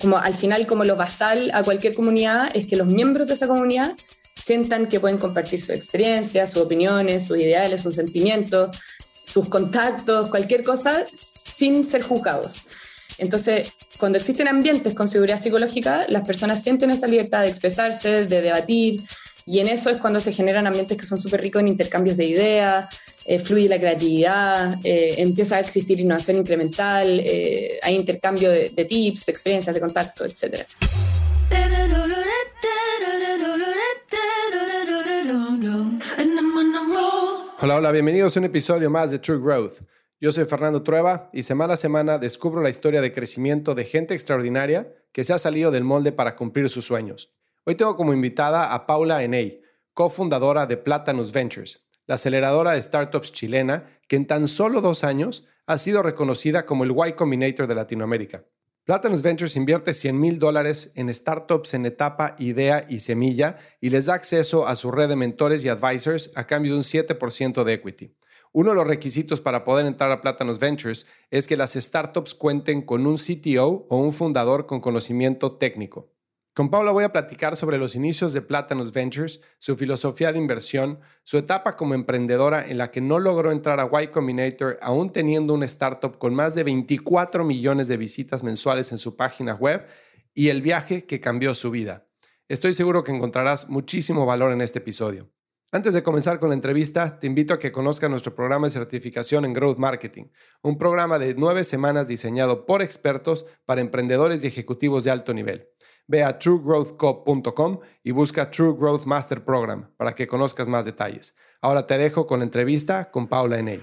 como al final como lo basal a cualquier comunidad es que los miembros de esa comunidad sientan que pueden compartir su experiencia, sus opiniones, sus ideales, sus sentimientos, sus contactos, cualquier cosa sin ser juzgados. Entonces, cuando existen ambientes con seguridad psicológica, las personas sienten esa libertad de expresarse, de debatir, y en eso es cuando se generan ambientes que son súper ricos en intercambios de ideas, eh, fluye la creatividad, eh, empieza a existir innovación incremental, eh, hay intercambio de, tips, de experiencias, de contacto, etc. Hola, hola, bienvenidos a un episodio más de True Growth. Yo soy Fernando Trueba y semana a semana descubro la historia de crecimiento de gente extraordinaria que se ha salido del molde para cumplir sus sueños. Hoy tengo como invitada a Paula Eney, cofundadora de Platanus Ventures, la aceleradora de startups chilena que en tan solo dos años ha sido reconocida como el Y Combinator de Latinoamérica. Platanus Ventures invierte 100 mil dólares en startups en etapa, idea y semilla y les da acceso a su red de mentores y advisors a cambio de un 7% de equity. Uno de los requisitos para poder entrar a Platanus Ventures es que las startups cuenten con un CTO o un fundador con conocimiento técnico. Con Paula voy a platicar sobre los inicios de Platanus Ventures, su filosofía de inversión, su etapa como emprendedora en la que no logró entrar a Y Combinator aún teniendo una startup con más de 24 millones de visitas mensuales en su página web y el viaje que cambió su vida. Estoy seguro que encontrarás muchísimo valor en este episodio. Antes de comenzar con la entrevista, te invito a que conozcas nuestro programa de certificación en Growth Marketing, un programa de nueve semanas diseñado por expertos para emprendedores y ejecutivos de alto nivel. Ve a truegrowthco.com y busca True Growth Master Program para que conozcas más detalles. Ahora te dejo con la entrevista con Paula Eney.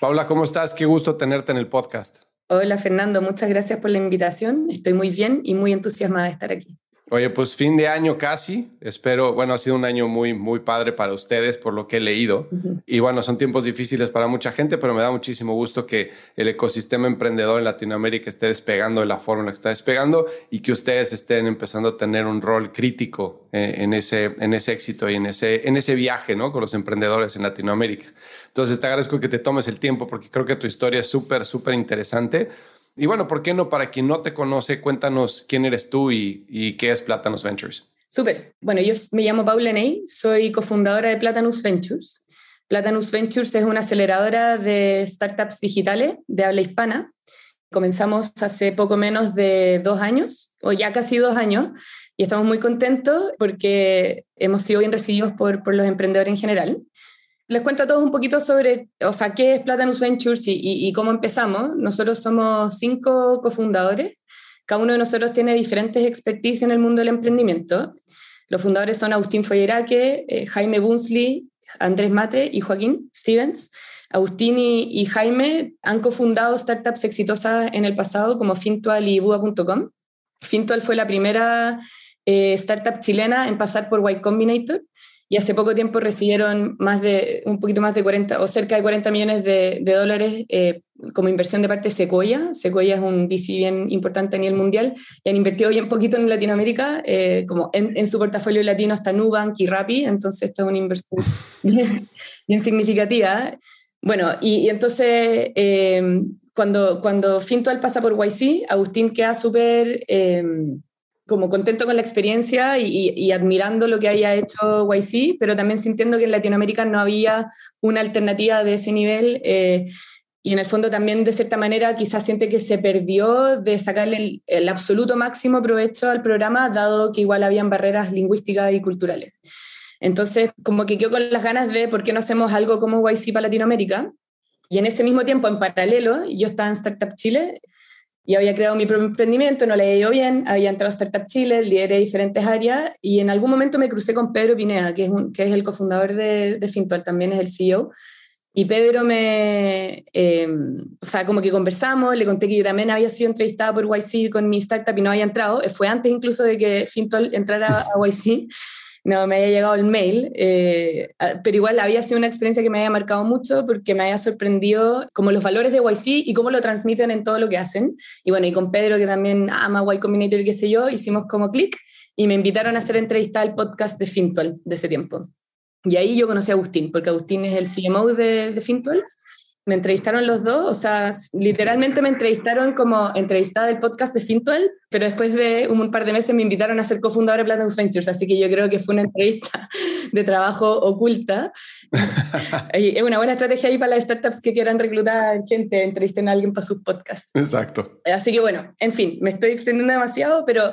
Paula, ¿cómo estás? Qué gusto tenerte en el podcast. Hola Fernando, muchas gracias por la invitación. Estoy muy bien y muy entusiasmada de estar aquí. Oye, pues fin de año casi. Espero, bueno, ha sido un año muy, muy padre para ustedes por lo que he leído. Y bueno, son tiempos difíciles para mucha gente, pero me da muchísimo gusto que el ecosistema emprendedor en Latinoamérica esté despegando de la forma en la que está despegando y que ustedes estén empezando a tener un rol crítico eh, en, ese, en ese éxito y en ese, en ese viaje, ¿no? Con los emprendedores en Latinoamérica. Entonces, te agradezco que te tomes el tiempo porque creo que tu historia es súper, súper interesante. Y bueno, ¿por qué no? Para quien no te conoce, cuéntanos quién eres tú y, qué es Platanus Ventures. Súper. Bueno, yo me llamo Paula Ney, soy cofundadora de Platanus Ventures. Platanus Ventures es una aceleradora de startups digitales de habla hispana. Comenzamos hace poco menos de dos años, o ya casi dos años, y estamos muy contentos porque hemos sido bien recibidos por los emprendedores en general les cuento a todos un poquito sobre, o sea, qué es Platanus Ventures y, cómo empezamos. Nosotros somos cinco cofundadores. Cada uno de nosotros tiene diferentes expertise en el mundo del emprendimiento. Los fundadores son Agustín Folleraque, eh, Jaime Bunsley, Andrés Mate y Joaquín Stevens. Agustín y, Jaime han cofundado startups exitosas en el pasado como Fintual y Bua.com. Fintual fue la primera eh, startup chilena en pasar por Y Combinator y hace poco tiempo recibieron más de, un poquito más de 40 o cerca de 40 millones de, dólares eh, como inversión de parte de Sequoia. Sequoia es un VC bien importante a nivel mundial y han invertido bien poquito en Latinoamérica, eh, como en, su portafolio latino está Nubank y Rappi, entonces esta es una inversión bien, significativa. Bueno, y, entonces eh, cuando, cuando Fintual pasa por YC, Agustín queda súper como contento con la experiencia y, admirando lo que haya hecho YC, pero también sintiendo que en Latinoamérica no había una alternativa de ese nivel. Eh, y en el fondo también de cierta manera quizás siente que se perdió de sacarle el, absoluto máximo provecho al programa, dado que igual habían barreras lingüísticas y culturales. Entonces, como que quedó con las ganas de por qué no hacemos algo como YC para Latinoamérica. Y en ese mismo tiempo, en paralelo, yo estaba en Startup Chile y había creado mi propio emprendimiento, no le había ido bien, había entrado a Startup Chile, lideré diferentes áreas y en algún momento me crucé con Pedro Pineda, que es, que es el cofundador de, de Fintual, también es el CEO. y Pedro me, eh, o sea, como que conversamos, le conté que yo también había sido entrevistada por YC con mi startup y no había entrado, fue antes incluso de que Fintol entrara a YC, no me había llegado el mail, eh, pero igual había sido una experiencia que me había marcado mucho porque me había sorprendido como los valores de YC y cómo lo transmiten en todo lo que hacen. Y bueno, y con Pedro que también ama Y Combinator y qué sé yo, hicimos como clic y me invitaron a hacer entrevista al podcast de Fintol de ese tiempo. Y ahí yo conocí a Agustín, porque Agustín es el CMO de, de. Me entrevistaron los dos, o sea, literalmente me entrevistaron como entrevistada del podcast de Fintwell, pero después de un par de meses me invitaron a ser cofundadora de Platinum Ventures, así que yo creo que fue una entrevista de trabajo oculta. es una buena estrategia ahí para las startups que quieran reclutar gente, entrevisten a alguien para sus podcasts. Exacto. Así que bueno, en fin, me estoy extendiendo demasiado, pero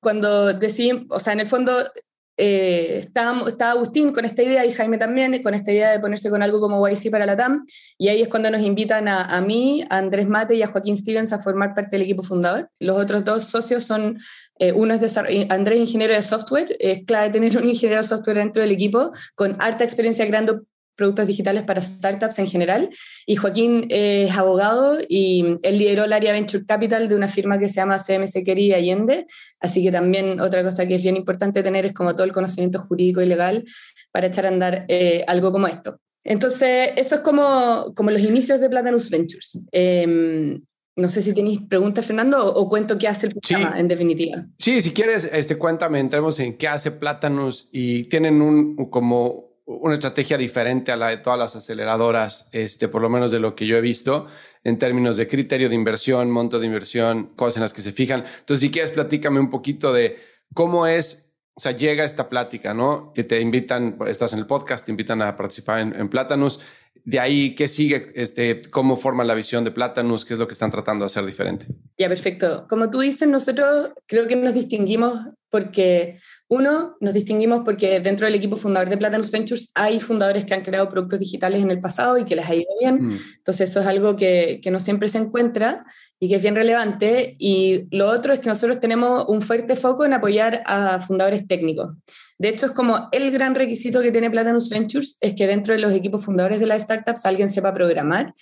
cuando decidí, o sea, en el fondo eh, estaba, Agustín con esta idea y Jaime también, con esta idea de ponerse con algo como YC para la TAM, y ahí es cuando nos invitan a, mí, a Andrés Mate y a Joaquín Stevens a formar parte del equipo fundador. Los otros dos socios son, eh, uno es Andrés, ingeniero de software, es clave tener un ingeniero de software dentro del equipo, con harta experiencia creando productos digitales para startups en general. Y Joaquín es abogado y él lideró el área Venture Capital de una firma que se llama CMC Quería Allende. Así que también otra cosa que es bien importante tener es como todo el conocimiento jurídico y legal para echar a andar eh, algo como esto. Entonces, eso es como, como los inicios de Platanus Ventures. Em, no sé si tenéis preguntas, Fernando, o, cuento qué hace el programa, en definitiva. Sí, si quieres, este, cuéntame, entremos en qué hace Platanus y tienen un como una estrategia diferente a la de todas las aceleradoras, este, por lo menos de lo que yo he visto, en términos de criterio de inversión, monto de inversión, cosas en las que se fijan. Entonces, si quieres, platícame un poquito de cómo es, o sea, llega esta plática, ¿no? Que te invitan, estás en el podcast, te invitan a participar en, en Platanus. De ahí, ¿qué sigue? Este, ¿Cómo forman la visión de Platanus? ¿Qué es lo que están tratando de hacer diferente? Ya, perfecto. Como tú dices, nosotros creo que nos distinguimos porque, uno, nos distinguimos porque dentro del equipo fundador de Platanus Ventures hay fundadores que han creado productos digitales en el pasado y que les ha ido bien. Mm. Entonces, eso es algo que, que no siempre se encuentra y que es bien relevante. Y lo otro es que nosotros tenemos un fuerte foco en apoyar a fundadores técnicos. De hecho, es como el gran requisito que tiene Platanus Ventures, es que dentro de los equipos fundadores de las startups alguien sepa programar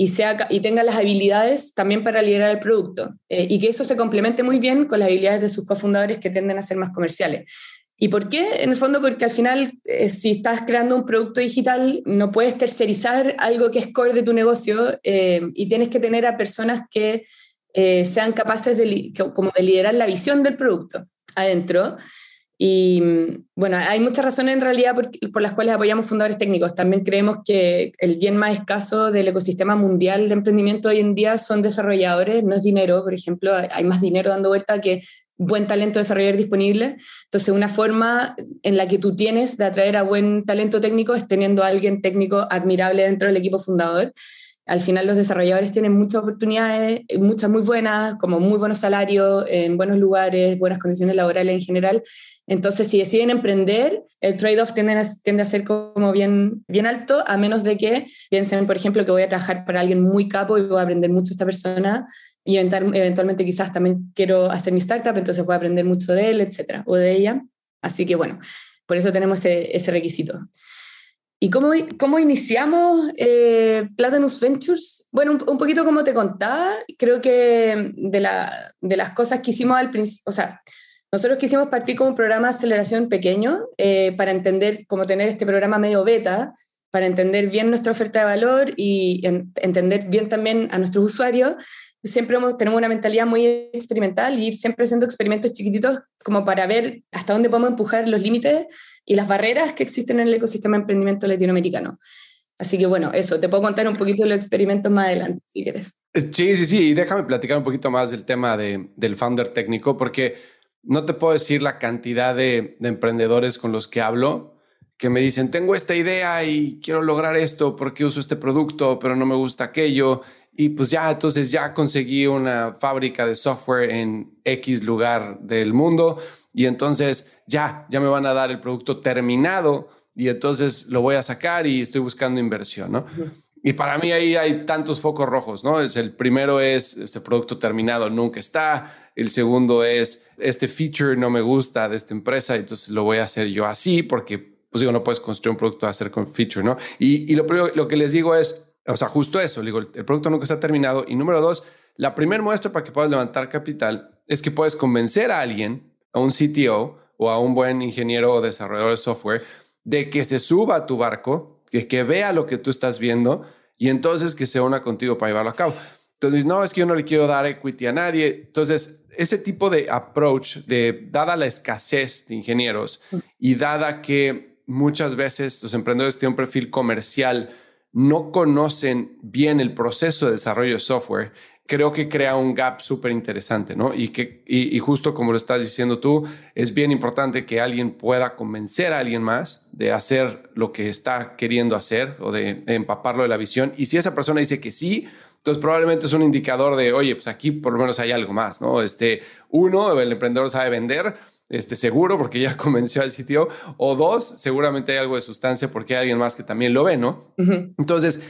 y, tenga las habilidades también para liderar el producto. Eh, y que eso se complemente muy bien con las habilidades de sus cofundadores que tienden a ser más comerciales. ¿Y por qué? En el fondo porque al final, eh, si estás creando un producto digital, no puedes tercerizar algo que es core de tu negocio eh, y tienes que tener a personas que sean capaces de, como de liderar la visión del producto adentro. Y bueno, hay muchas razones en realidad por, las cuales apoyamos fundadores técnicos. También creemos que el bien más escaso del ecosistema mundial de emprendimiento hoy en día son desarrolladores, no es dinero, por ejemplo, hay más dinero dando vuelta que buen talento desarrollador disponible. Entonces, una forma en la que tú tienes de atraer a buen talento técnico es teniendo a alguien técnico admirable dentro del equipo fundador al final los desarrolladores tienen muchas oportunidades, muchas muy buenas, como muy buenos salarios, en buenos lugares, buenas condiciones laborales en general. Entonces, si deciden emprender, el trade-off tiende a, ser como bien, bien alto, a menos de que piensen, por ejemplo, que voy a trabajar para alguien muy capo y voy a aprender mucho de esta persona y eventualmente quizás también quiero hacer mi startup, entonces voy a aprender mucho de él, etcétera, o de ella. Así que bueno, por eso tenemos ese, requisito. ¿Y cómo, cómo iniciamos eh, Platanus Ventures? Bueno, un, poquito como te contaba, creo que de, de las cosas que hicimos al principio, o sea, nosotros quisimos partir con un programa de aceleración pequeño eh, para entender cómo tener este programa medio beta, para entender bien nuestra oferta de valor y entender bien también a nuestros usuarios. Siempre hemos, tenemos una mentalidad muy experimental y ir siempre haciendo experimentos chiquititos como para ver hasta dónde podemos empujar los límites y las barreras que existen en el ecosistema de emprendimiento latinoamericano. Así que bueno, eso, te puedo contar un poquito de los experimentos más adelante, si quieres. Eh, sí, sí, sí, y déjame platicar un poquito más del tema de, del founder técnico, porque no te puedo decir la cantidad de, de, emprendedores con los que hablo que me dicen, tengo esta idea y quiero lograr esto porque uso este producto, pero no me gusta aquello. Y pues ya, entonces ya conseguí una fábrica de software en X lugar del mundo y entonces ya, ya me van a dar el producto terminado y entonces lo voy a sacar y estoy buscando inversión, ¿no? Y para mí ahí hay tantos focos rojos, ¿no? El primero es ese producto terminado nunca está, el segundo es este feature no me gusta de esta empresa, entonces lo voy a hacer yo así porque pues digo, no puedes construir un producto a hacer con feature, ¿no? Y, y lo, primero, lo que les digo es, o sea, justo eso, digo, el, producto nunca está terminado. Y número dos, la primera muestra para que puedas levantar capital es que puedes convencer a alguien, a un CTO o a un buen ingeniero o desarrollador de software, de que se suba a tu barco, que, que vea lo que tú estás viendo y entonces que se una contigo para llevarlo a cabo. Entonces, no, es que yo no le quiero dar equity a nadie. Entonces, ese tipo de approach, de dada la escasez de ingenieros y dada que muchas veces los emprendedores tienen un perfil comercial, no conocen bien el proceso de desarrollo de software, creo que crea un gap súper interesante, ¿no? Y, que, y, justo como lo estás diciendo tú, es bien importante que alguien pueda convencer a alguien más de hacer lo que está queriendo hacer o de, de empaparlo de la visión. Y si esa persona dice que sí, entonces, probablemente es un indicador de, oye, pues aquí por lo menos hay algo más, ¿no? Este, uno, el emprendedor sabe vender, este, seguro porque ya convenció al sitio, o dos, seguramente hay algo de sustancia porque hay alguien más que también lo ve, ¿no? Entonces,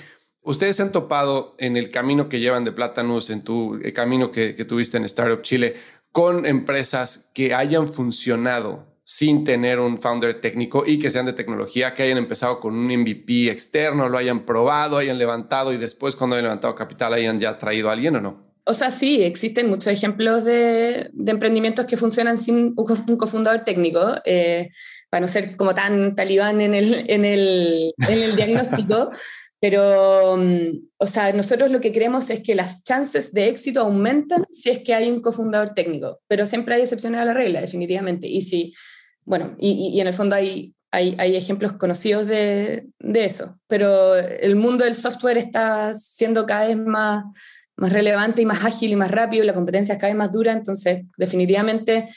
ustedes se han topado en el camino que llevan de Plátanos, en tu camino que, que tuviste en Startup Chile, con empresas que hayan funcionado sin tener un founder técnico y que sean de tecnología, que hayan empezado con un MVP externo, lo hayan probado, hayan levantado y después cuando hayan levantado capital hayan ya traído a alguien o no? O sea, sí, existen muchos ejemplos de, emprendimientos que funcionan sin un, cofundador técnico, eh, para no ser como tan talibán en el, en el, en el diagnóstico. Pero, mm, o sea, nosotros lo que creemos es que las chances de éxito aumentan si es que hay un cofundador técnico, pero siempre hay excepciones a la regla, definitivamente. Y si bueno, y, en el fondo hay, hay, ejemplos conocidos de, eso, pero el mundo del software está siendo cada vez más, más relevante y más ágil y más rápido, la competencia es cada vez más dura, entonces definitivamente,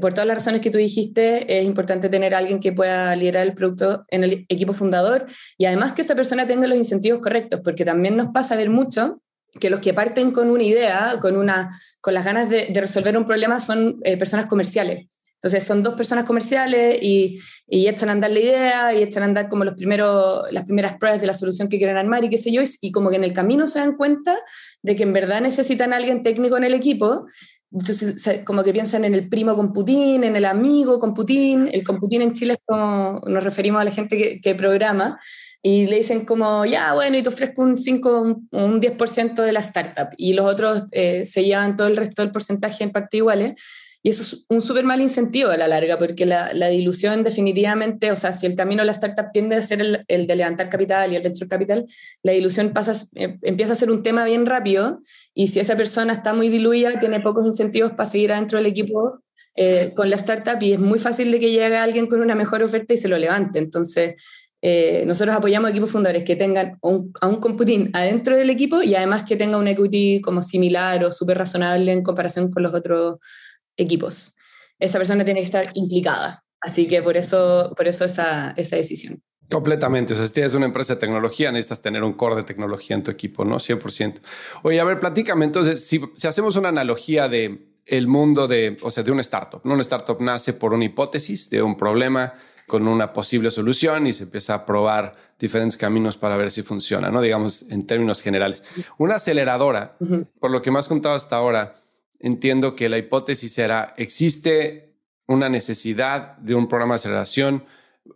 por todas las razones que tú dijiste, es importante tener alguien que pueda liderar el producto en el equipo fundador y además que esa persona tenga los incentivos correctos, porque también nos pasa a ver mucho que los que parten con una idea, con, una, con las ganas de, resolver un problema, son eh, personas comerciales entonces son dos personas comerciales y, y echan a andar la idea y echan a andar como los primeros, las primeras pruebas de la solución que quieren armar y qué sé yo, y, como que en el camino se dan cuenta de que en verdad necesitan a alguien técnico en el equipo. Entonces, como que piensan en el primo con Putin, en el amigo con Putin. El con Putin en Chile es como nos referimos a la gente que, que programa y le dicen como, ya, bueno, y te ofrezco un 5, un 10% de la startup y los otros eh, se llevan todo el resto del porcentaje en parte iguales. Y eso es un súper mal incentivo a la larga, porque la, la, dilución definitivamente, o sea, si el camino de la startup tiende a ser el, el de levantar capital y el venture capital, la dilución pasa, eh, empieza a ser un tema bien rápido y si esa persona está muy diluida, tiene pocos incentivos para seguir adentro del equipo eh, con la startup y es muy fácil de que llegue alguien con una mejor oferta y se lo levante. Entonces, eh, nosotros apoyamos equipos fundadores que tengan un, a un computing adentro del equipo y además que tenga un equity como similar o súper razonable en comparación con los otros equipos. Esa persona tiene que estar implicada. Así que por eso, por eso esa, esa decisión. Completamente. O sea, si tienes una empresa de tecnología, necesitas tener un core de tecnología en tu equipo, ¿no? 100%. Oye, a ver, platícame. Entonces, si, si hacemos una analogía de el mundo de, o sea, de una startup, ¿no? Una startup nace por una hipótesis de un problema con una posible solución y se empieza a probar diferentes caminos para ver si funciona, ¿no? Digamos, en términos generales. Una aceleradora, por lo que me has contado hasta ahora, entiendo que la hipótesis era, existe una necesidad de un programa de aceleración.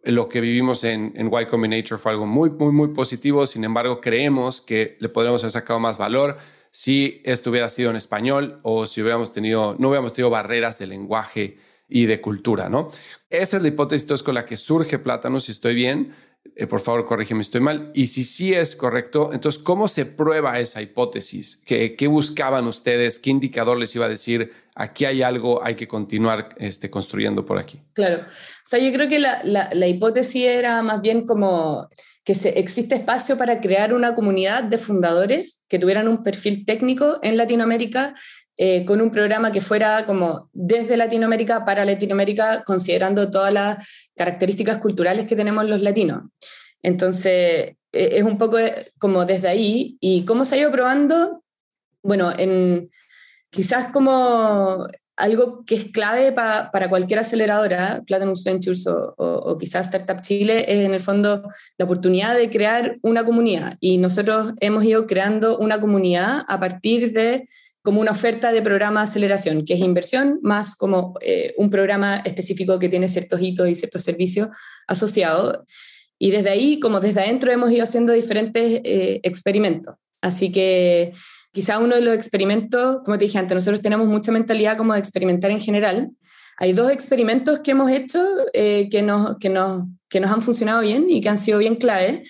Lo que vivimos en, en Y Combinator fue algo muy, muy, muy positivo. Sin embargo, creemos que le podríamos haber sacado más valor si esto hubiera sido en español o si hubiéramos tenido, no hubiéramos tenido barreras de lenguaje y de cultura, ¿no? Esa es la hipótesis con la que surge Plátano, si estoy bien. Eh, por favor, corrígeme estoy mal. Y si sí es correcto, entonces, ¿cómo se prueba esa hipótesis? ¿Qué, qué buscaban ustedes? ¿Qué indicador les iba a decir? Aquí hay algo, hay que continuar este, construyendo por aquí. Claro. O sea, yo creo que la, la, hipótesis era más bien como que se, existe espacio para crear una comunidad de fundadores que tuvieran un perfil técnico en Latinoamérica eh, con un programa que fuera como desde Latinoamérica para Latinoamérica, considerando todas las características culturales que tenemos los latinos. Entonces, e, es un poco como desde ahí. ¿Y cómo se ha ido probando? Bueno, en, quizás como algo que es clave para cualquier aceleradora, Platinum Ventures o, o, quizás Startup Chile, es en el fondo la oportunidad de crear una comunidad. Y nosotros hemos ido creando una comunidad a partir de como una oferta de programa de aceleración, que es inversión más como eh, un programa específico que tiene ciertos hitos y ciertos servicios asociados. Y desde ahí, como desde adentro, hemos ido haciendo diferentes eh, experimentos. Así que quizá uno de los experimentos, como te dije antes, nosotros tenemos mucha mentalidad como de experimentar en general. Hay dos experimentos que hemos hecho eh, que, nos, que, nos, que nos han funcionado bien y que han sido bien clave.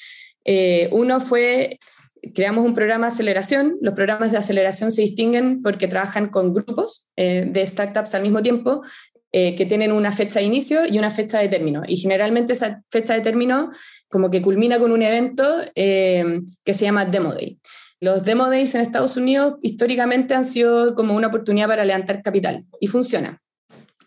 uno fue creamos un programa de aceleración. Los programas de aceleración se distinguen porque trabajan con grupos eh, de startups al mismo tiempo eh, que tienen una fecha de inicio y una fecha de término. Y generalmente esa fecha de término como que culmina con un evento eh, que se llama Demo Day. Los Demo Days en Estados Unidos históricamente han sido como una oportunidad para levantar capital y funciona.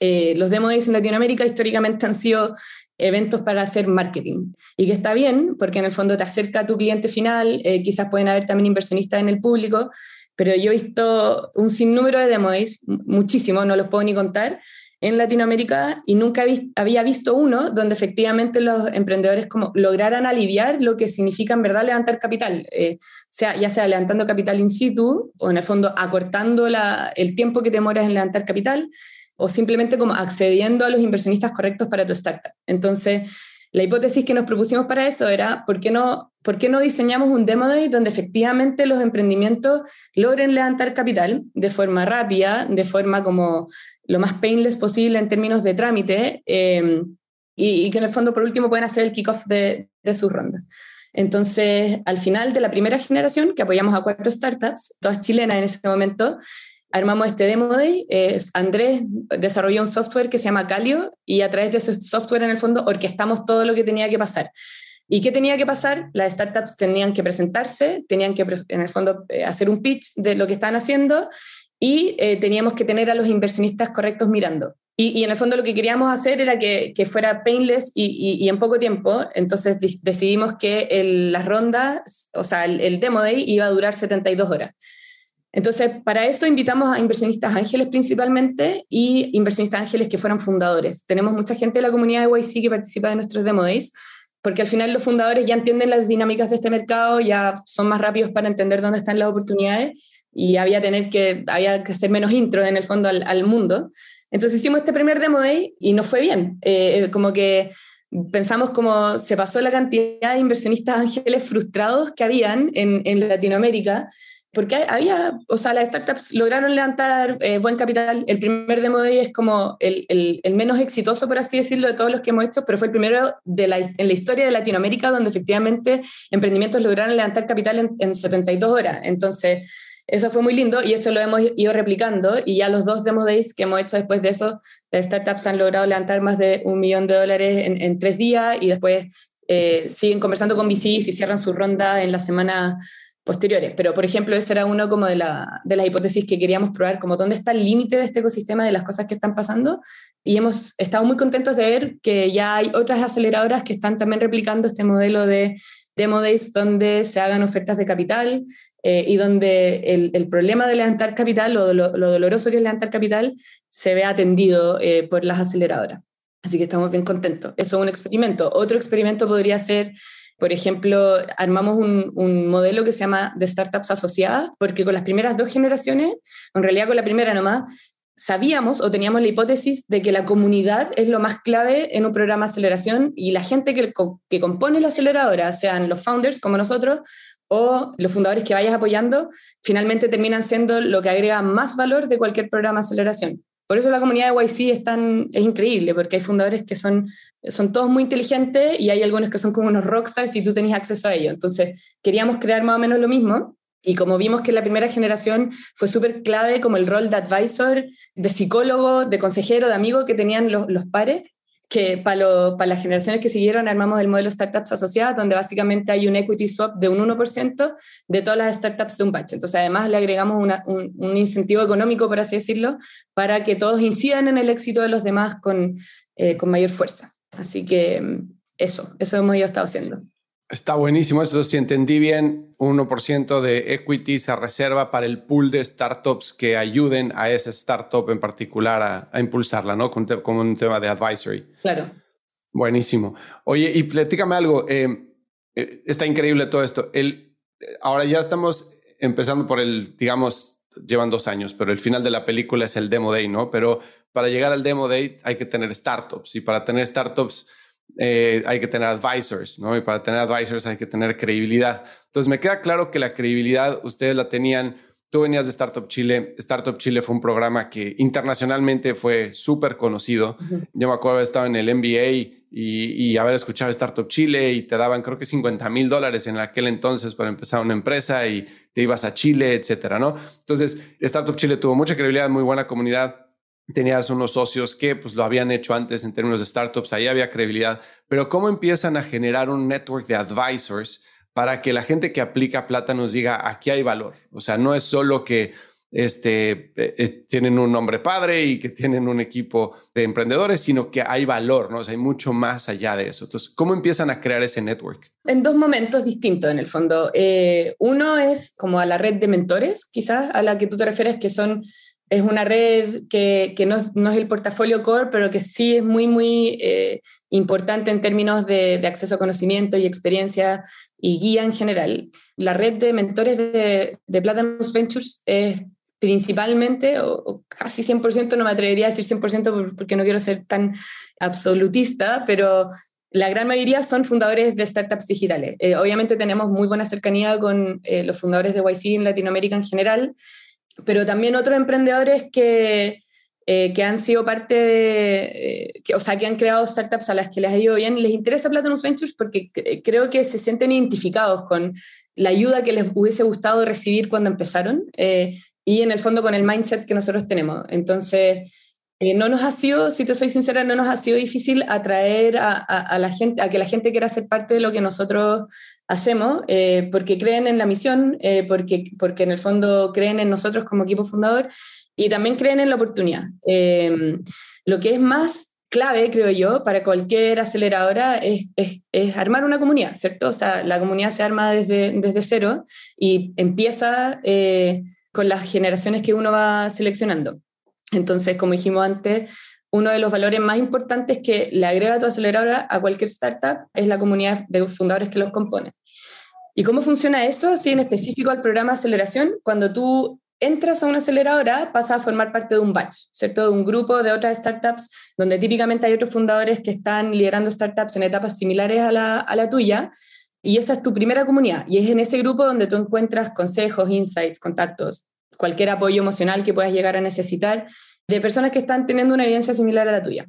los Demo Days en Latinoamérica históricamente han sido eventos para hacer marketing. Y que está bien, porque en el fondo te acerca a tu cliente final, eh, quizás pueden haber también inversionistas en el público, pero yo he visto un sinnúmero de demo days, muchísimos, no los puedo ni contar, en Latinoamérica y nunca había visto uno donde efectivamente los emprendedores como lograran aliviar lo que significa en verdad levantar capital, eh, sea, ya sea levantando capital in situ o en el fondo acortando la, el tiempo que te demoras en levantar capital, o simplemente como accediendo a los inversionistas correctos para tu startup. Entonces, la hipótesis que nos propusimos para eso era, ¿por qué no, por qué no diseñamos un demo day donde efectivamente los emprendimientos logren levantar capital de forma rápida, de forma como lo más painless posible en términos de trámite, em, y, que en el fondo, por último, puedan hacer el kickoff de, de su ronda? Entonces, al final de la primera generación, que apoyamos a cuatro startups, todas chilenas en ese momento, armamos este Demo Day. Andrés desarrolló un software que se llama Calio y a través de ese software en el fondo orquestamos todo lo que tenía que pasar. ¿Y qué tenía que pasar? Las startups tenían que presentarse, tenían que en el fondo eh, hacer un pitch de lo que estaban haciendo y eh, teníamos que tener a los inversionistas correctos mirando. Y, en el fondo lo que queríamos hacer era que, fuera painless y, en poco tiempo. Entonces decidimos que las rondas, o sea, el, el, Demo Day iba a durar 72 horas. Entonces, para eso invitamos a inversionistas ángeles principalmente y inversionistas ángeles que fueran fundadores. Tenemos mucha gente de la comunidad de YC que participa de nuestros Demo Days, porque al final los fundadores ya entienden las dinámicas de este mercado, ya son más rápidos para entender dónde están las oportunidades y había, tener que, había que hacer menos intros en el fondo al, mundo. Entonces hicimos este primer Demo Day y nos fue bien. Eh, como que pensamos como se pasó la cantidad de inversionistas ángeles frustrados que habían en Latinoamérica porque había, o sea, las startups lograron levantar eh, buen capital. El primer demo day es como el, el, menos exitoso, por así decirlo, de todos los que hemos hecho, pero fue el primero de la, en la historia de Latinoamérica donde efectivamente emprendimientos lograron levantar capital en, en 72 horas. Entonces, eso fue muy lindo y eso lo hemos ido replicando y ya los dos demo days que hemos hecho después de eso, las startups han logrado levantar más de un millón de dólares en, en tres días y después eh, siguen conversando con VCs y cierran su ronda en la semana posteriores. Pero, por ejemplo, ese era uno como de, la, de las hipótesis que queríamos probar, como dónde está el límite de este ecosistema, de las cosas que están pasando. Y hemos estado muy contentos de ver que ya hay otras aceleradoras que están también replicando este modelo de demo days donde se hagan ofertas de capital eh, y donde el, el, problema de levantar capital o lo, doloroso que es levantar capital se ve atendido eh, por las aceleradoras. Así que estamos bien contentos. Eso es un experimento. Otro experimento podría ser por ejemplo, armamos un, modelo que se llama de startups asociadas, porque con las primeras dos generaciones, en realidad con la primera nomás, sabíamos o teníamos la hipótesis de que la comunidad es lo más clave en un programa de aceleración y la gente que, que compone la aceleradora, sean los founders como nosotros o los fundadores que vayas apoyando, finalmente terminan siendo lo que agrega más valor de cualquier programa de aceleración. Por eso la comunidad de YC es, tan, es increíble, porque hay fundadores que son, son todos muy inteligentes y hay algunos que son como unos rockstars y tú tenías acceso a ellos. Entonces, queríamos crear más o menos lo mismo. Y como vimos que la primera generación fue súper clave como el rol de advisor, de psicólogo, de consejero, de amigo que tenían los, los pares, que para, para las generaciones que siguieron armamos el modelo Startups Asociadas, donde básicamente hay un equity swap de un 1% de todas las startups de un batch. Entonces, además le agregamos un, un, incentivo económico, por así decirlo, para que todos incidan en el éxito de los demás con, eh, con mayor fuerza. Así que mm, eso, eso hemos ido estado haciendo. Está buenísimo eso. Si entendí bien, 1% de equity se reserva para el pool de startups que ayuden a esa startup en particular a, impulsarla, ¿no? Como, un tema de advisory. Claro. Buenísimo. Oye, y platícame algo. Eh, eh, está increíble todo esto. El, ahora ya estamos empezando por el, digamos, llevan dos años, pero el final de la película es el Demo Day, ¿no? Pero para llegar al Demo Day hay que tener startups y para tener startups eh, hay que tener advisors, ¿no? Y para tener advisors hay que tener credibilidad. Entonces me queda claro que la credibilidad ustedes la tenían. Tú venías de Startup Chile. Startup Chile fue un programa que internacionalmente fue súper conocido. Yo me acuerdo haber estado en el MBA y, haber escuchado Startup Chile y te daban creo que 50 mil dólares en aquel entonces para empezar una empresa y te ibas a Chile, etcétera, ¿no? Entonces, Startup Chile tuvo mucha credibilidad, muy buena comunidad tenías unos socios que pues lo habían hecho antes en términos de startups, ahí había credibilidad, pero ¿cómo empiezan a generar un network de advisors para que la gente que aplica plata nos diga aquí hay valor? O sea, no es solo que este, eh, eh, tienen un nombre padre y que tienen un equipo de emprendedores, sino que hay valor, ¿no? O sea, hay mucho más allá de eso. Entonces, ¿cómo empiezan a crear ese network? En dos momentos distintos, en el fondo. Eh, uno es como a la red de mentores, quizás a la que tú te refieres, que son es una red que, que no, no, es el portafolio core, pero que sí es muy, muy eh, importante en términos de, de, acceso a conocimiento y experiencia y guía en general. La red de mentores de, de Platinum Ventures es principalmente, o, casi 100%, no me atrevería a decir 100% porque no quiero ser tan absolutista, pero la gran mayoría son fundadores de startups digitales. Eh, obviamente tenemos muy buena cercanía con eh, los fundadores de YC en Latinoamérica en general, pero también otros emprendedores que, eh, que han sido parte de, eh, que, o sea, que han creado startups a las que les ha ido bien, les interesa Platinum Ventures porque creo que se sienten identificados con la ayuda que les hubiese gustado recibir cuando empezaron eh, y en el fondo con el mindset que nosotros tenemos. Entonces, no nos ha sido, si te soy sincera, no nos ha sido difícil atraer a, a, la gente, a que la gente quiera ser parte de lo que nosotros hacemos, eh, porque creen en la misión, eh, porque, porque en el fondo creen en nosotros como equipo fundador y también creen en la oportunidad. Eh, lo que es más clave, creo yo, para cualquier aceleradora es, es, es, armar una comunidad, ¿cierto? O sea, la comunidad se arma desde, desde cero y empieza con las generaciones que uno va seleccionando. Entonces, como dijimos antes, uno de los valores más importantes que le agrega tu aceleradora a cualquier startup es la comunidad de fundadores que los compone. ¿Y cómo funciona eso? Así en específico al programa de aceleración, cuando tú entras a una aceleradora, pasas a formar parte de un batch, ¿cierto? De un grupo de otras startups, donde típicamente hay otros fundadores que están liderando startups en etapas similares a la, a la tuya, y esa es tu primera comunidad. Y es en ese grupo donde tú encuentras consejos, insights, contactos, cualquier apoyo emocional que puedas llegar a necesitar de personas que están teniendo una evidencia similar a la tuya.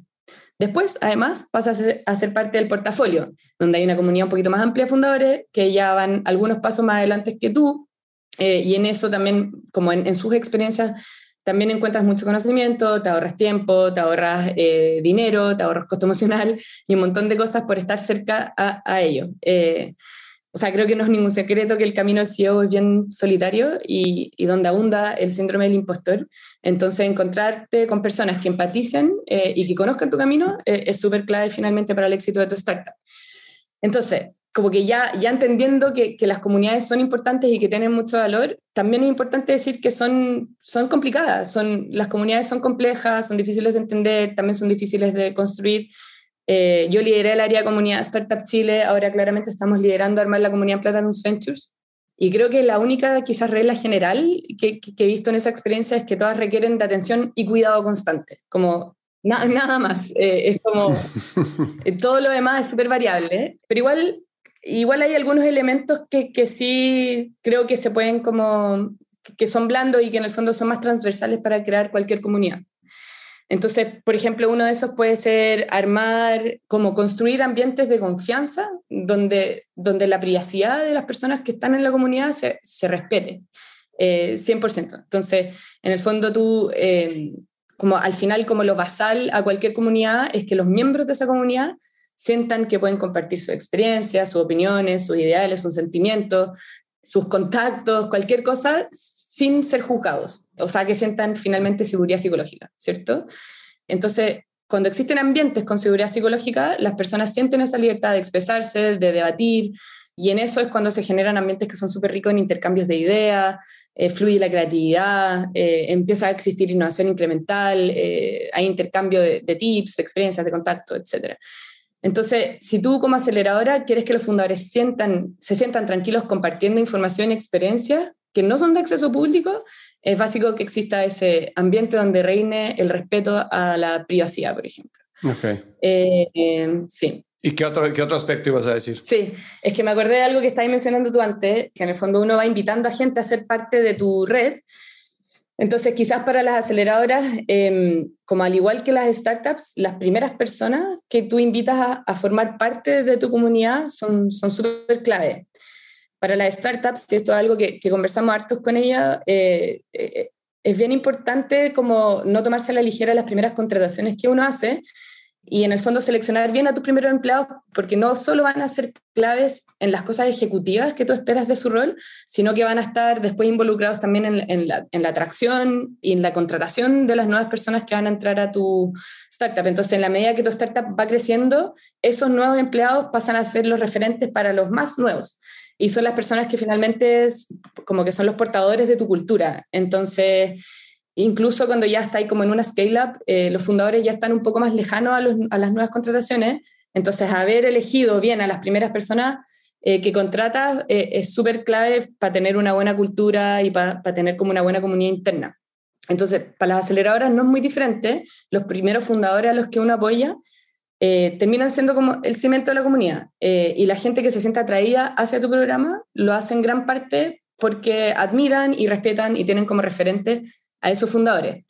Después, además, pasas a ser parte del portafolio, donde hay una comunidad un poquito más amplia de fundadores que ya van algunos pasos más adelante que tú, eh, y en eso también, como en, sus experiencias, también encuentras mucho conocimiento, te ahorras tiempo, te ahorras eh, dinero, te ahorras costo emocional y un montón de cosas por estar cerca a, a ello. Eh, o sea, creo que no es ningún secreto que el camino del CEO es bien solitario y, donde abunda el síndrome del impostor. Entonces, encontrarte con personas que empaticen eh, y que conozcan tu camino eh, es súper clave finalmente para el éxito de tu startup. Entonces, como que ya, ya entendiendo que, que, las comunidades son importantes y que tienen mucho valor, también es importante decir que son, son complicadas, son, las comunidades son complejas, son difíciles de entender, también son difíciles de construir. Eh, yo lideré el área de comunidad Startup Chile, ahora claramente estamos liderando armar la comunidad Platinum Ventures. Y creo que la única quizás regla general que, que, he visto en esa experiencia es que todas requieren de atención y cuidado constante, como nada más. Eh, es como eh, todo lo demás es súper variable, pero igual, igual hay algunos elementos que, que sí creo que se pueden como, que son blandos y que en el fondo son más transversales para crear cualquier comunidad. Entonces, por ejemplo, uno de esos puede ser armar, como construir ambientes de confianza donde, donde la privacidad de las personas que están en la comunidad se, se respete, 100%. Eh, Entonces, en el fondo tú, eh, como al final, como lo basal a cualquier comunidad es que los miembros de esa comunidad sientan que pueden compartir su experiencia, sus opiniones, sus ideales, sus sentimientos, sus contactos, cualquier cosa, sin ser juzgados, o sea, que sientan finalmente seguridad psicológica, ¿cierto? Entonces, cuando existen ambientes con seguridad psicológica, las personas sienten esa libertad de expresarse, de debatir, y en eso es cuando se generan ambientes que son súper ricos en intercambios de ideas, eh, fluye la creatividad, eh, empieza a existir innovación incremental, eh, hay intercambio de, de, tips, de experiencias, de contacto, etc. Entonces, si tú como aceleradora quieres que los fundadores sientan, se sientan tranquilos compartiendo información y experiencia, que no son de acceso público, es básico que exista ese ambiente donde reine el respeto a la privacidad, por ejemplo. Eh, eh, sí. ¿Y qué otro, qué otro aspecto ibas a decir? Sí, es que me acordé de algo que estabas mencionando tú antes, que en el fondo uno va invitando a gente a ser parte de tu red. Entonces, quizás para las aceleradoras, em, como al igual que las startups, las primeras personas que tú invitas a, formar parte de tu comunidad son súper clave. Para las startups, y esto es algo que, conversamos hartos con ella, eh, eh, es bien importante como no tomarse a la ligera las primeras contrataciones que uno hace, y en el fondo seleccionar bien a tus primeros empleados, porque no solo van a ser claves en las cosas ejecutivas que tú esperas de su rol, sino que van a estar después involucrados también en, la, en, la, atracción y en la contratación de las nuevas personas que van a entrar a tu startup. Entonces, en la medida que tu startup va creciendo, esos nuevos empleados pasan a ser los referentes para los más nuevos. Y son las personas que finalmente como que son los portadores de tu cultura. Entonces, incluso cuando ya está ahí como en una scale-up, eh, los fundadores ya están un poco más lejanos a, las nuevas contrataciones. Entonces, haber elegido bien a las primeras personas eh, que contratas eh, es súper clave para tener una buena cultura y para tener como una buena comunidad interna. Entonces, para las aceleradoras no es muy diferente. Los primeros fundadores a los que uno apoya terminan siendo como el cimiento de la comunidad. y la gente que se siente atraída hacia tu programa lo hace en gran parte porque admiran y respetan y tienen como referente a esos fundadores.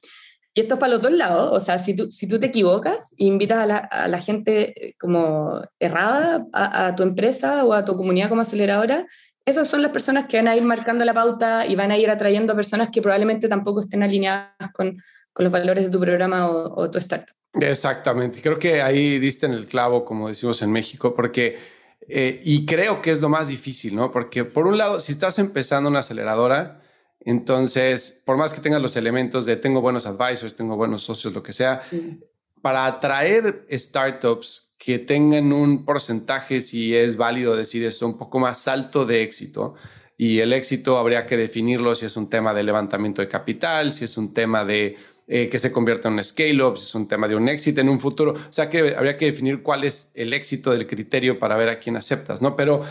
Y esto es para los dos lados, o sea, si tú, si tú te equivocas e invitas a la, a la, gente eh, como errada a, tu empresa o a tu comunidad como aceleradora, esas son las personas que van a ir marcando la pauta y van a ir atrayendo a personas que probablemente tampoco estén alineadas con, con los valores de tu programa o, tu startup. Exactamente, creo que ahí diste en el clavo, como decimos en México, porque, eh, y creo que es lo más difícil, ¿no? Porque por un lado, si estás empezando una aceleradora, entonces, por más que tengas los elementos de tengo buenos advisors, tengo buenos socios, lo que sea, para atraer startups que tengan un porcentaje, si es válido decir eso, un poco más alto de éxito, y el éxito habría que definirlo si es un tema de levantamiento de capital, si es un tema de eh, que se convierta en un scale-up, es un tema de un éxito en un futuro. O sea que habría que definir cuál es el éxito del criterio para ver a quién aceptas, ¿no? Pero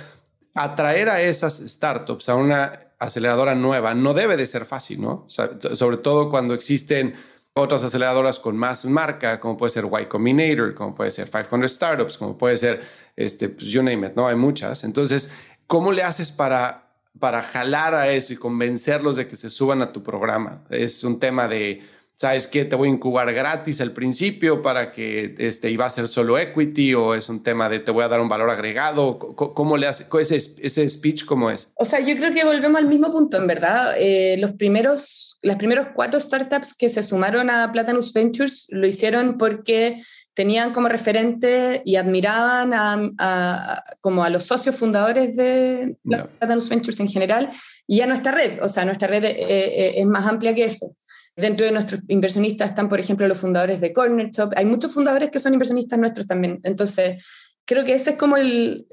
atraer a esas startups a una aceleradora nueva no debe de ser fácil, ¿no? sobre todo cuando existen otras aceleradoras con más marca, como puede ser Y Combinator, como puede ser 500 Startups, como puede ser, este, pues, you name it, ¿no? Hay muchas. Entonces, ¿cómo le haces para, para jalar a eso y convencerlos de que se suban a tu programa? Es un tema de ¿sabes qué? Te voy a incubar gratis al principio para que este, iba a ser solo equity o es un tema de te voy a dar un valor agregado. ¿Cómo, le hace ese, ese speech cómo es? O sea, yo creo que volvemos al mismo punto, en verdad. Eh, los primeros, las primeros cuatro startups que se sumaron a Platanus Ventures lo hicieron porque tenían como referente y admiraban a, como a los socios fundadores de Platanus Ventures en general y a nuestra red. O sea, nuestra red eh, eh, es más amplia que eso. Dentro de nuestros inversionistas están, por ejemplo, los fundadores de Corner Shop. Hay muchos fundadores que son inversionistas nuestros también. Entonces, creo que ese es como el,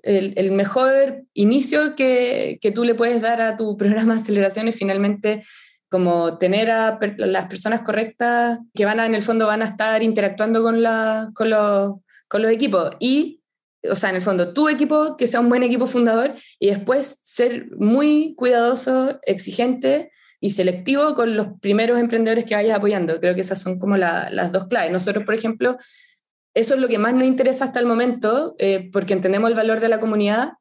mejor inicio que, que, tú le puedes dar a tu programa de aceleración finalmente como tener a las personas correctas que van a, en el fondo van a estar interactuando con, la, con, los, con los equipos y o sea, en el fondo, tu equipo, que sea un buen equipo fundador y después ser muy cuidadoso, exigente y selectivo con los primeros emprendedores que vayas apoyando. Creo que esas son como las dos claves. Nosotros, por ejemplo, eso es lo que más nos interesa hasta el momento, eh, porque entendemos el valor de la comunidad.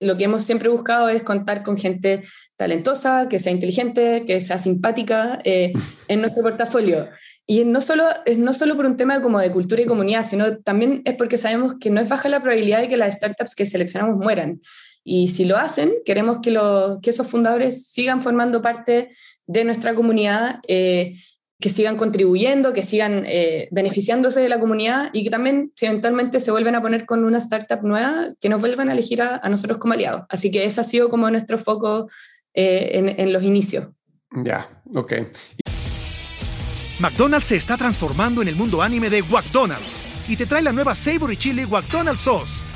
Lo que hemos siempre buscado es contar con gente talentosa, que sea inteligente, que sea simpática eh, en nuestro portafolio. Y no solo, es no solo por un tema como de cultura y comunidad, sino también es porque sabemos que no es baja la probabilidad de que las startups que seleccionamos mueran. Y si lo hacen, queremos que, que esos fundadores sigan formando parte de nuestra comunidad, eh, que sigan contribuyendo, que sigan eh, beneficiándose de la comunidad y que también, si eventualmente se vuelven a poner con una startup nueva, que nos vuelvan a elegir a, nosotros como aliados. Así que ese ha sido como nuestro foco eh, en, en, los inicios. Ya, ok. McDonald's se está transformando en el mundo anime de McDonald's y te trae la nueva Savory Chili McDonald's Sauce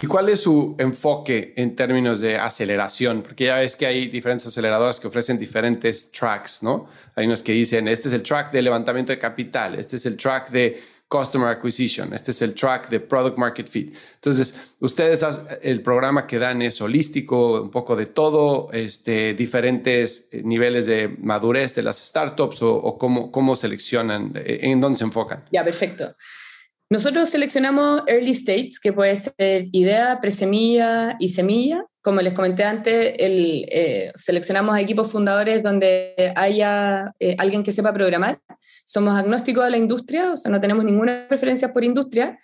¿Y cuál es su enfoque en términos de aceleración? Porque ya ves que hay diferentes aceleradoras que ofrecen diferentes tracks, ¿no? Hay unos que dicen, este es el track de levantamiento de capital, este es el track de Customer Acquisition. Este es el track de Product Market Fit. Entonces, ustedes, el programa que dan es holístico, un poco de todo, este, diferentes eh, niveles de madurez de las startups o, cómo, cómo seleccionan, eh, en dónde se enfocan. Ya, perfecto. Nosotros seleccionamos early stages, que puede ser idea, presemilla y semilla. Como les comenté antes, el, eh, seleccionamos equipos fundadores donde haya eh, alguien que sepa programar. Somos agnósticos a la industria, o sea, no tenemos ninguna preferencia por industria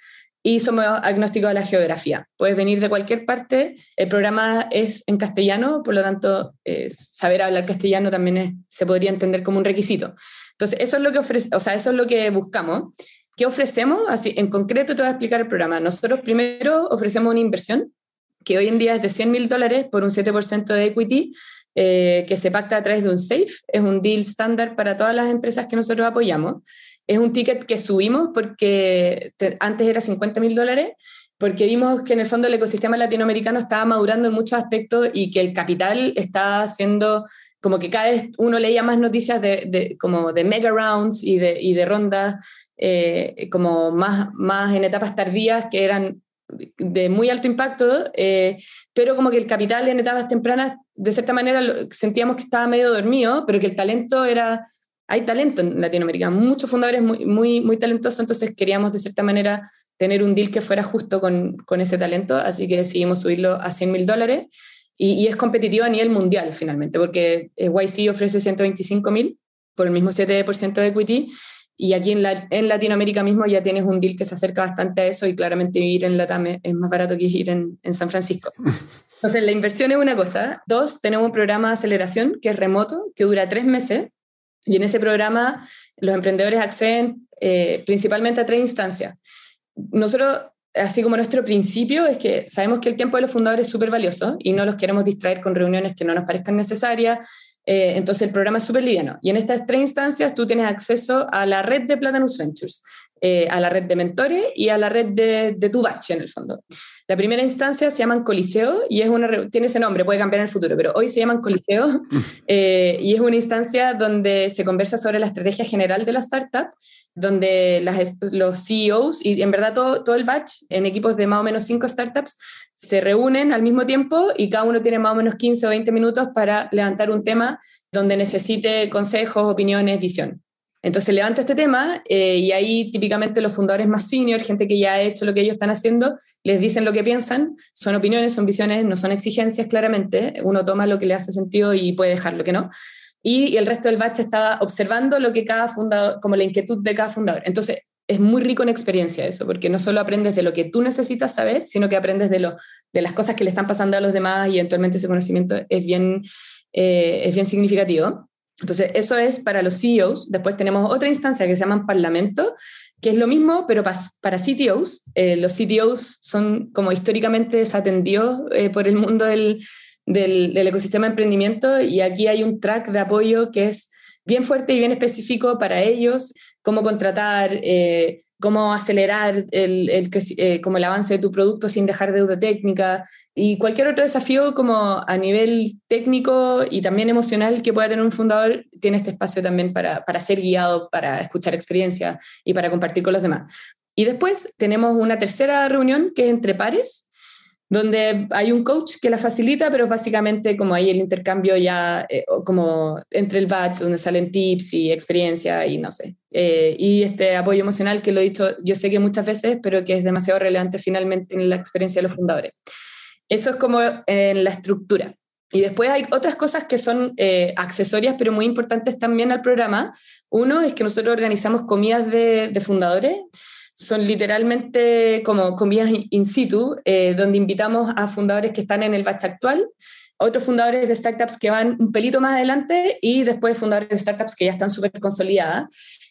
y somos agnósticos a la geografía. Puedes venir de cualquier parte, el programa es en castellano, por lo tanto, eh, saber hablar castellano también se podría entender como un requisito. Entonces, eso es lo que ofrece, o sea, eso es lo que buscamos. ¿Qué ofrecemos? Así, en concreto te voy a explicar el programa. Nosotros primero ofrecemos una inversión que hoy en día es de 100 mil dólares por un 7% de equity eh, que se pacta a través de un SAFE. Es un deal estándar para todas las empresas que nosotros apoyamos. Es un ticket que subimos porque antes era 50 mil dólares porque vimos que en el fondo el ecosistema latinoamericano estaba madurando en muchos aspectos y que el capital está haciendo como que cada vez uno leía más noticias de, de como de mega rounds y de, y de rondas eh, como más, más en etapas tardías que eran de muy alto impacto, eh, pero como que el capital en etapas tempranas, de cierta manera, sentíamos que estaba medio dormido, pero que el talento era, hay talento en Latinoamérica, muchos fundadores muy, muy, muy talentosos, entonces queríamos de cierta manera tener un deal que fuera justo con, con ese talento, así que decidimos subirlo a 100 mil dólares y, y, es competitivo a nivel mundial finalmente, porque eh, YC ofrece 125 mil por el mismo 7% de equity y aquí en, en, Latinoamérica mismo ya tienes un deal que se acerca bastante a eso y claramente vivir en Latam es más barato que ir en, en San Francisco. Entonces, la inversión es una cosa. Dos, tenemos un programa de aceleración que es remoto, que dura tres meses. Y en ese programa los emprendedores acceden eh, principalmente a tres instancias. Nosotros, así como nuestro principio, es que sabemos que el tiempo de los fundadores es súper valioso y no los queremos distraer con reuniones que no nos parezcan necesarias eh, entonces el programa es súper liviano. Y en estas tres instancias tú tienes acceso a la red de Platanus Ventures, eh, a la red de mentores y a la red de, de tu batch en el fondo. La primera instancia se llaman Coliseo y es una, tiene ese nombre, puede cambiar en el futuro, pero hoy se llaman Coliseo eh, y es una instancia donde se conversa sobre la estrategia general de la startup, donde los CEOs y en verdad todo, todo el batch en equipos de más o menos cinco startups se reúnen al mismo tiempo y cada uno tiene más o menos 15 o 20 minutos para levantar un tema donde necesite consejos, opiniones, visión. Entonces levanta este tema eh, y ahí típicamente los fundadores más senior, gente que ya ha hecho lo que ellos están haciendo, les dicen lo que piensan, son opiniones, son visiones, no son exigencias claramente, uno toma lo que le hace sentido y puede dejar lo que no. Y, el resto del batch está observando lo que cada fundador, como la inquietud de cada fundador. Entonces es muy rico en experiencia eso, porque no solo aprendes de lo que tú necesitas saber, sino que aprendes de, lo, de las cosas que le están pasando a los demás y eventualmente ese conocimiento es bien, eh, es bien significativo. Entonces, eso es para los CEOs. Después tenemos otra instancia que se llama Parlamento, que es lo mismo, pero para CTOs. Eh, los CTOs son como históricamente desatendidos eh, por el mundo del, del, ecosistema de emprendimiento y aquí hay un track de apoyo que es bien fuerte y bien específico para ellos, cómo contratar, eh, cómo acelerar el, eh, como el avance de tu producto sin dejar deuda técnica y cualquier otro desafío como a nivel técnico y también emocional que pueda tener un fundador, tiene este espacio también para, para ser guiado, para escuchar experiencia y para compartir con los demás. Y después tenemos una tercera reunión que es entre pares, donde hay un coach que la facilita, pero básicamente como ahí el intercambio ya, eh, como entre el batch, donde salen tips y experiencia y no sé. Eh, y este apoyo emocional que lo he dicho yo sé que muchas veces, pero que es demasiado relevante finalmente en la experiencia de los fundadores. Eso es como en la estructura. Y después hay otras cosas que son eh, accesorias, pero muy importantes también al programa. Uno es que nosotros organizamos comidas de fundadores son literalmente como comidas in situ, eh, donde invitamos a fundadores que están en el batch actual, otros fundadores de startups que van un pelito más adelante y después fundadores de startups que ya están súper consolidadas.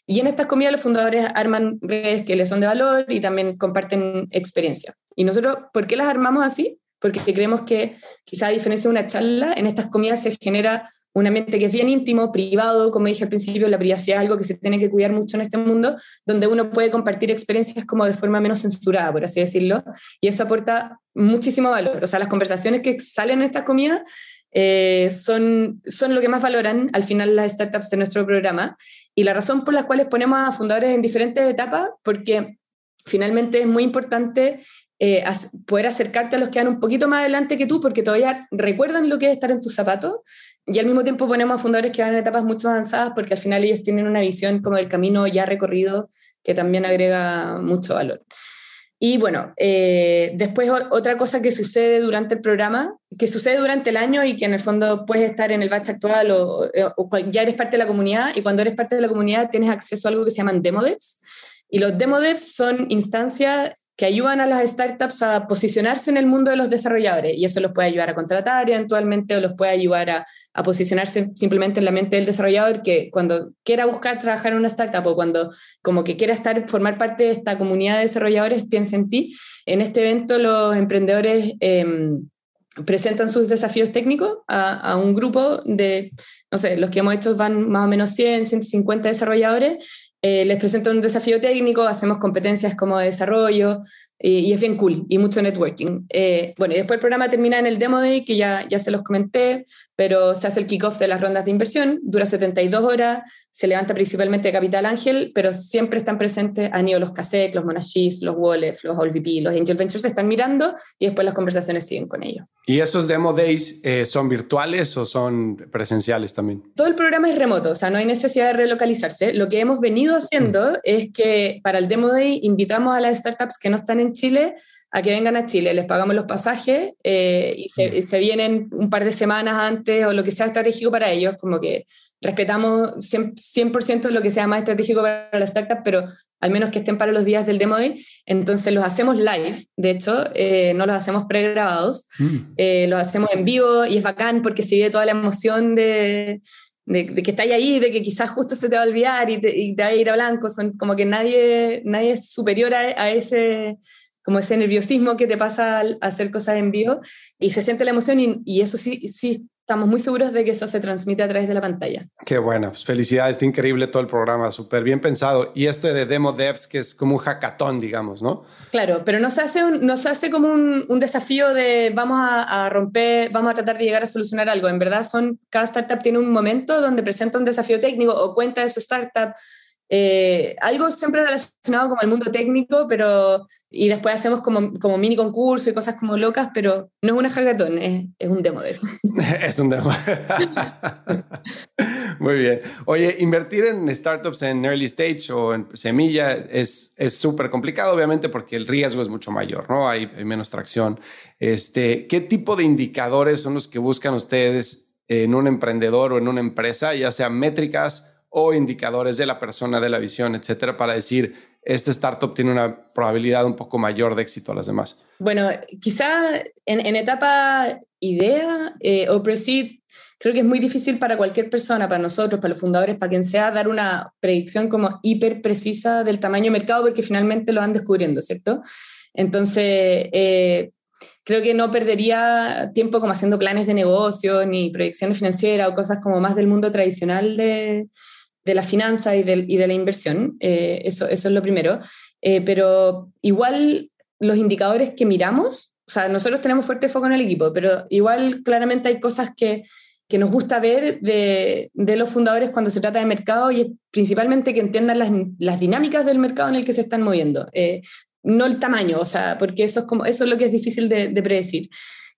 Y en estas comidas los fundadores arman redes que les son de valor y también comparten experiencia. Y nosotros, ¿por qué las armamos así? Porque creemos que quizá a diferencia de una charla, en estas comidas se genera un ambiente que es bien íntimo, privado, como dije al principio, la privacidad es algo que se tiene que cuidar mucho en este mundo, donde uno puede compartir experiencias como de forma menos censurada, por así decirlo, y eso aporta muchísimo valor. O sea, las conversaciones que salen en esta comida eh, son, son lo que más valoran al final las startups de nuestro programa, y la razón por la cual ponemos a fundadores en diferentes etapas, porque finalmente es muy importante eh, poder acercarte a los que van un poquito más adelante que tú, porque todavía recuerdan lo que es estar en tus zapatos, y al mismo tiempo ponemos a fundadores que van en etapas mucho avanzadas, porque al final ellos tienen una visión como del camino ya recorrido, que también agrega mucho valor. Y bueno, eh, después otra cosa que sucede durante el programa, que sucede durante el año y que en el fondo puedes estar en el batch actual o, o, ya eres parte de la comunidad y cuando eres parte de la comunidad tienes acceso a algo que se llaman demo devs. Y los demo devs son instancias que ayudan a las startups a posicionarse en el mundo de los desarrolladores y eso los puede ayudar a contratar eventualmente o los puede ayudar a, a, posicionarse simplemente en la mente del desarrollador que cuando quiera buscar trabajar en una startup o cuando como que quiera estar, formar parte de esta comunidad de desarrolladores, piensa en ti. En este evento los emprendedores... Em, presentan sus desafíos técnicos a, a, un grupo de, no sé, los que hemos hecho van más o menos 100, 150 desarrolladores eh, les presento un desafío técnico, hacemos competencias como de desarrollo y, es bien cool y mucho networking. Eh, bueno, y después el programa termina en el Demo Day, que ya, ya se los comenté, pero se hace el kickoff de las rondas de inversión, dura 72 horas, se levanta principalmente Capital Ángel, pero siempre están presentes, han ido los CASEC, los Monashis, los Wolf, los OLVP, los Angel Ventures están mirando y después las conversaciones siguen con ellos. ¿Y esos Demo Days eh, son virtuales o son presenciales también? Todo el programa es remoto, o sea, no hay necesidad de relocalizarse. Lo que hemos venido haciendo mm. es que para el Demo Day invitamos a las startups que no están en Chile a que vengan a Chile, les pagamos los pasajes eh, y, se, vienen un par de semanas antes o lo que sea estratégico para ellos, como que respetamos 100%, lo que sea más estratégico para la startup, pero al menos que estén para los días del Demo Day. Entonces los hacemos live, de hecho, eh, no los hacemos pregrabados, mm. eh, los hacemos en vivo y es bacán porque se vive toda la emoción de, de, que estáis ahí, de que quizás justo se te va a olvidar y te, y va a ir a blanco, son como que nadie, nadie es superior a, a ese como ese nerviosismo que te pasa al hacer cosas en vivo. Y se siente la emoción y, eso sí, sí estamos muy seguros de que eso se transmite a través de la pantalla. Qué bueno, pues felicidades, está increíble todo el programa, súper bien pensado. Y esto de Demo Devs, que es como un hackathon, digamos, ¿no? Claro, pero no se hace, no se hace como un, un desafío de vamos a, a, romper, vamos a tratar de llegar a solucionar algo. En verdad, son, cada startup tiene un momento donde presenta un desafío técnico o cuenta de su startup eh, algo siempre relacionado con el mundo técnico, pero y después hacemos como, como mini concurso y cosas como locas, pero no es una hackathon, es, es un demo. es un demo. Muy bien. Oye, invertir en startups en early stage o en semilla es súper complicado, obviamente, porque el riesgo es mucho mayor, ¿no? Hay, hay, menos tracción. Este, ¿Qué tipo de indicadores son los que buscan ustedes en un emprendedor o en una empresa, ya sean métricas? O indicadores de la persona, de la visión, etcétera, para decir, este startup tiene una probabilidad un poco mayor de éxito a las demás? Bueno, quizá en, etapa idea eh, o pre creo que es muy difícil para cualquier persona, para nosotros, para los fundadores, para quien sea, dar una predicción como hiper precisa del tamaño del mercado, porque finalmente lo van descubriendo, ¿cierto? Entonces, eh, creo que no perdería tiempo como haciendo planes de negocio, ni proyecciones financieras o cosas como más del mundo tradicional de, de la finanza y de, y de la inversión, eh, eso, eso es lo primero. Eh, pero igual los indicadores que miramos, o sea, nosotros tenemos fuerte foco en el equipo, pero igual claramente hay cosas que, que nos gusta ver de, de, los fundadores cuando se trata de mercado y es principalmente que entiendan las, las dinámicas del mercado en el que se están moviendo, eh, no el tamaño, o sea, porque eso es, como, eso es lo que es difícil de, de predecir.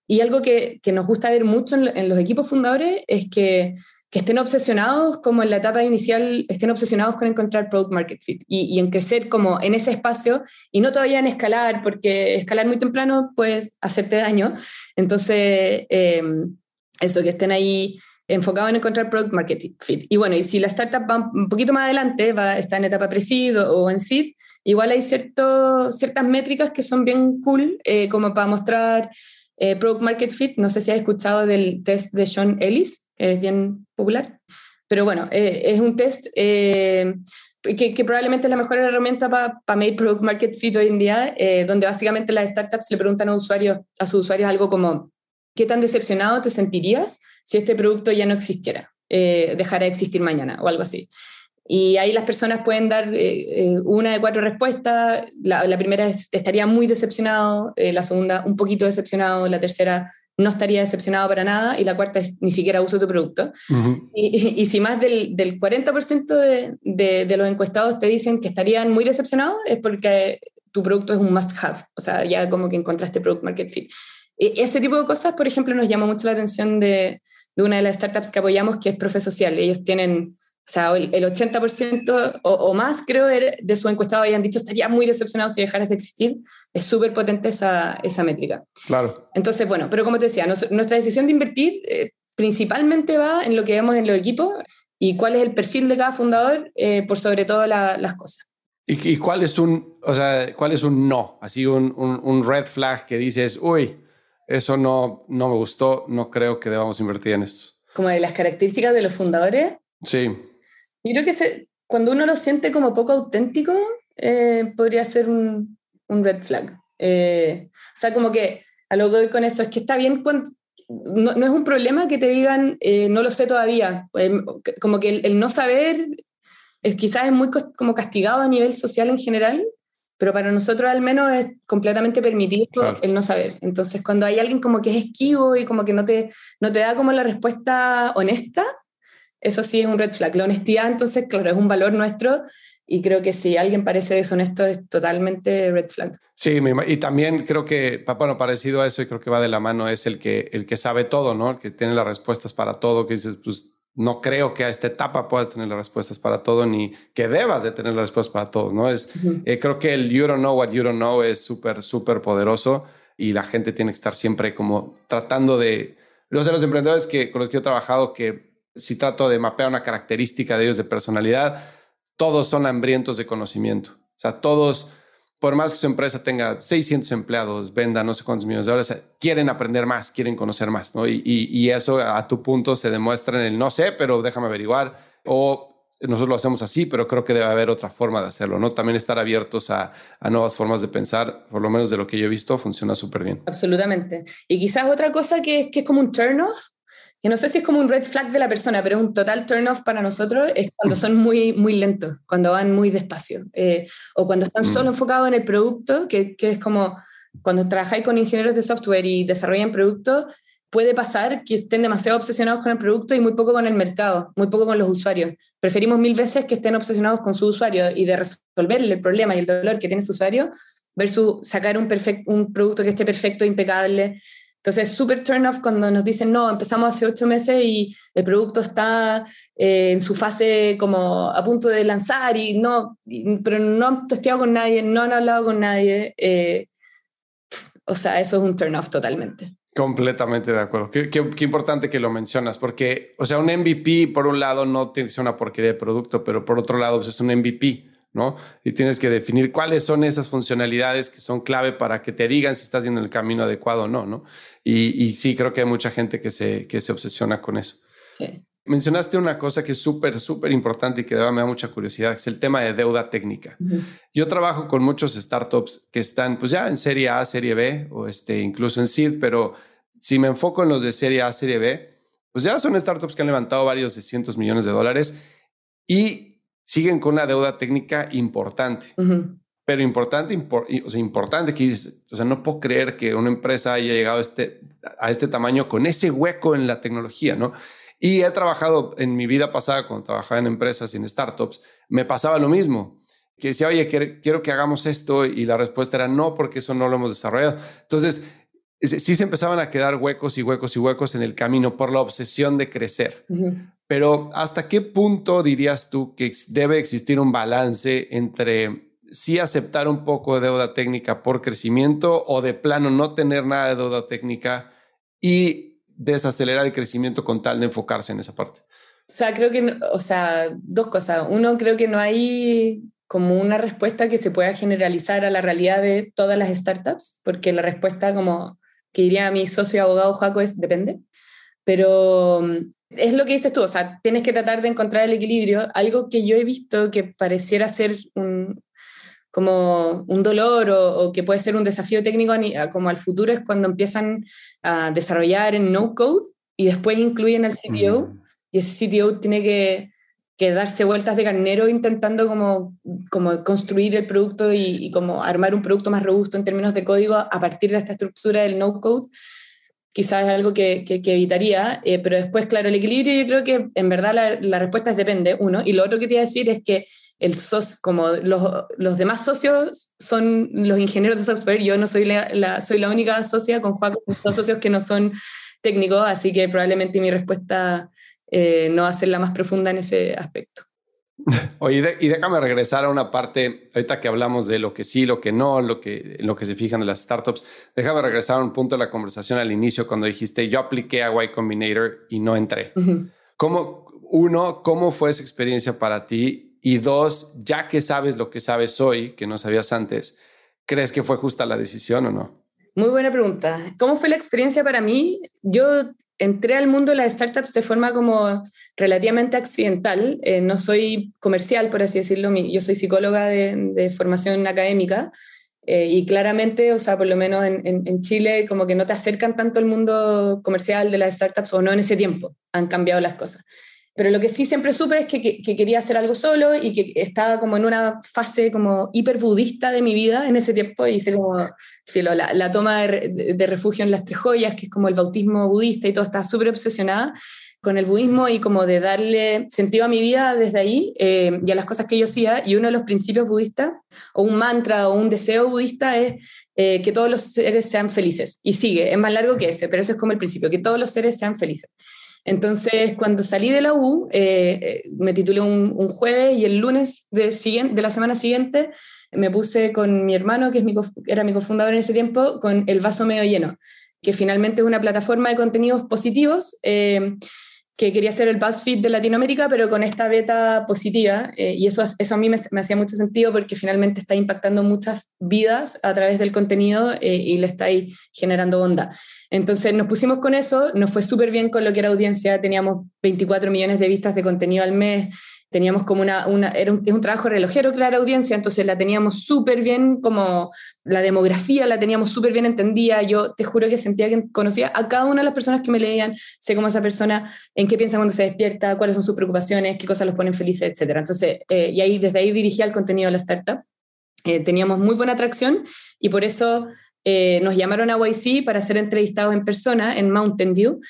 Y algo que, que, nos gusta ver mucho en, en los equipos fundadores es que que estén obsesionados, como en la etapa inicial, estén obsesionados con encontrar product market fit y, en crecer como en ese espacio y no todavía en escalar, porque escalar muy temprano puede hacerte daño. Entonces, em, eso, que estén ahí enfocados en encontrar product market fit. Y bueno, y si la startup va un poquito más adelante, va, está en etapa pre-seed o, en seed, igual hay cierto, ciertas métricas que son bien cool, eh, como para mostrar eh, product market fit. No sé si has escuchado del test de Sean Ellis es bien popular. Pero bueno, eh, es un test eh, que, que, probablemente es la mejor herramienta para pa medir product market fit hoy en día, eh, donde básicamente las startups le preguntan a, usuarios, a sus usuarios algo como, ¿qué tan decepcionado te sentirías si este producto ya no existiera, eh, dejara de existir mañana o algo así? Y ahí las personas pueden dar eh, eh, una de cuatro respuestas. La, primera es, estaría muy decepcionado, la segunda, un poquito decepcionado, la tercera, no estaría decepcionado para nada, y la cuarta es, ni siquiera uso tu producto. y, y, si más del, del 40% de, de, de, los encuestados te dicen que estarían muy decepcionados, es porque tu producto es un must-have, o sea, ya como que encontraste product market fit. E, ese tipo de cosas, por ejemplo, nos llama mucho la atención de, de una de las startups que apoyamos, que es Profe Social. Ellos tienen, o sea, el, 80% o, o, más, creo, de su encuestado habían dicho estaría muy decepcionado si dejaras de existir. Es súper potente esa, esa métrica. Claro. Entonces, bueno, pero como te decía, nuestra decisión de invertir eh, principalmente va en lo que vemos en los equipos y cuál es el perfil de cada fundador eh, por sobre todo las cosas. ¿Y, cuál es un, o sea, cuál es un no? Así un, un, red flag que dices, uy, eso no, no me gustó, no creo que debamos invertir en esto. Como de las características de los fundadores. Sí. Yo creo que se, cuando uno lo siente como poco auténtico, eh, podría ser un, un red flag. Eh, o sea, como que a lo que voy con eso es que está bien cuando, no, no, es un problema que te digan eh, no lo sé todavía. como que el, el, no saber es, quizás es muy como castigado a nivel social en general, pero para nosotros al menos es completamente permitido el no saber. Entonces, cuando hay alguien como que es esquivo y como que no te, no te da como la respuesta honesta, eso sí es un red flag. La honestidad, entonces, claro, es un valor nuestro y creo que si alguien parece deshonesto es totalmente red flag. Sí, y también creo que, bueno, parecido a eso y creo que va de la mano es el que, el que sabe todo, ¿no? El que tiene las respuestas para todo, que dices, pues no creo que a esta etapa puedas tener las respuestas para todo ni que debas de tener las respuestas para todo, ¿no? Es, eh, creo que el you don't know what you don't know es súper, súper poderoso y la gente tiene que estar siempre como tratando de... Los de los emprendedores que, con los que he trabajado, que si trato de mapear una característica de ellos de personalidad, todos son hambrientos de conocimiento. O sea, todos por más que su empresa tenga 600 empleados, venda no sé cuántos millones de dólares, quieren aprender más, quieren conocer más. Y, eso a tu punto se demuestra en el no sé, pero déjame averiguar, o nosotros lo hacemos así, pero creo que debe haber otra forma de hacerlo, ¿no? También estar abiertos a, a nuevas formas de pensar, por lo menos de lo que yo he visto, funciona súper bien. Absolutamente. Y quizás otra cosa que es como un turn off que no sé si es como un red flag de la persona, pero es un total turn off para nosotros, es cuando son muy, muy lentos, cuando van muy despacio, eh, o cuando están solo mm. enfocados en el producto, que, que, es como cuando trabajáis con ingenieros de software y desarrollan productos, puede pasar que estén demasiado obsesionados con el producto y muy poco con el mercado, muy poco con los usuarios. Preferimos mil veces que estén obsesionados con su usuario y de resolver el problema y el dolor que tiene su usuario versus sacar un, un producto que esté perfecto, impecable, entonces, súper turn off cuando nos dicen, no, empezamos hace ocho meses y el producto está eh, en su fase como a punto de lanzar, y no, pero no han testeado con nadie, no han hablado con nadie. Eh, o sea, eso es un turn off totalmente. Completamente de acuerdo. Qué, qué, qué, importante que lo mencionas, porque, o sea, un MVP, por un lado, no tiene que ser una porquería de producto, pero por otro lado, pues es un MVP. ¿No? Y tienes que definir cuáles son esas funcionalidades que son clave para que te digan si estás yendo en el camino adecuado o no, ¿no? Y, sí, creo que hay mucha gente que se, que se obsesiona con eso. Sí. Mencionaste una cosa que es súper, súper importante y que me da mucha curiosidad, que es el tema de deuda técnica. Yo trabajo con muchos startups que están pues ya en serie A, serie B o este, incluso en seed, pero si me enfoco en los de serie A, serie B, pues ya son startups que han levantado varios de cientos millones de dólares y siguen con una deuda técnica importante. Pero importante, o sea, importante que dices, o sea, no puedo creer que una empresa haya llegado a este, a este tamaño con ese hueco en la tecnología, ¿no? Y he trabajado en mi vida pasada, cuando trabajaba en empresas y en startups, me pasaba lo mismo. Que decía, oye, quiero que hagamos esto y la respuesta era no, porque eso no lo hemos desarrollado. Entonces, sí se empezaban a quedar huecos y huecos y huecos en el camino por la obsesión de crecer. Pero ¿hasta qué punto dirías tú que debe existir un balance entre sí aceptar un poco de deuda técnica por crecimiento o de plano no tener nada de deuda técnica y desacelerar el crecimiento con tal de enfocarse en esa parte? O sea, creo que, o sea, dos cosas. Uno, creo que no hay como una respuesta que se pueda generalizar a la realidad de todas las startups, porque la respuesta, como que diría mi socio abogado Jaco, es depende. Pero es lo que dices tú, o sea, tienes que tratar de encontrar el equilibrio. Algo que yo he visto que pareciera ser un, como un dolor o, que puede ser un desafío técnico como al futuro es cuando empiezan a desarrollar en no code y después incluyen al CTO mm. y ese CTO tiene que, que, darse vueltas de carnero intentando como, como construir el producto y, como armar un producto más robusto en términos de código a partir de esta estructura del no code quizás es algo que, que, evitaría, eh, pero después, claro, el equilibrio yo creo que en verdad la, la, respuesta es depende, uno, y lo otro que quería decir es que el como los, los, demás socios son los ingenieros de software, yo no soy la, soy la única socia con Juan, son socios que no son técnicos, así que probablemente mi respuesta eh, no va a ser la más profunda en ese aspecto. Oye, y déjame regresar a una parte, ahorita que hablamos de lo que sí, lo que no, lo que, lo que se fijan de las startups, déjame regresar a un punto de la conversación al inicio cuando dijiste yo apliqué a Y Combinator y no entré. ¿Cómo, uno, cómo fue esa experiencia para ti? Y dos, ya que sabes lo que sabes hoy, que no sabías antes, ¿crees que fue justa la decisión o no? Muy buena pregunta. ¿Cómo fue la experiencia para mí? Yo entré al mundo de las startups de forma como relativamente accidental. Eh, no soy comercial, por así decirlo. Yo soy psicóloga de, formación académica. Eh, y claramente, o sea, por lo menos en, en, Chile, como que no te acercan tanto al mundo comercial de las startups, o no en ese tiempo, han cambiado las cosas. Pero lo que sí siempre supe es que, que, quería hacer algo solo y que estaba como en una fase como hiper budista de mi vida en ese tiempo. Hice como filo, la, toma de, de, refugio en las tres joyas, que es como el bautismo budista y todo, estaba súper obsesionada con el budismo y como de darle sentido a mi vida desde ahí eh, y a las cosas que yo hacía. Y uno de los principios budistas, o un mantra o un deseo budista, es eh, que todos los seres sean felices. Y sigue, es más largo que ese, pero ese es como el principio, que todos los seres sean felices. Entonces, cuando salí de la U, eh, eh, me titulé un, jueves y el lunes de, la semana siguiente me puse con mi hermano, que es mi, era mi cofundador en ese tiempo, con El Vaso Medio Lleno, que finalmente es una plataforma de contenidos positivos. Eh, que quería ser el BuzzFeed de Latinoamérica, pero con esta beta positiva. Y eso, eso a mí me, hacía mucho sentido porque finalmente está impactando muchas vidas a través del contenido y le está ahí generando onda. Entonces nos pusimos con eso, nos fue súper bien con lo que era audiencia, teníamos 24 millones de vistas de contenido al mes, teníamos como una, era un, es un trabajo relojero, clara audiencia, entonces la teníamos súper bien, como la demografía la teníamos súper bien entendida, yo te juro que sentía que conocía a cada una de las personas que me leían, sé cómo esa persona, en qué piensa cuando se despierta, cuáles son sus preocupaciones, qué cosas los ponen felices, etc. Entonces, eh, y ahí desde ahí dirigía el contenido de la startup. Eh, teníamos muy buena atracción y por eso eh, nos llamaron a YC para ser entrevistados en persona en Mountain View.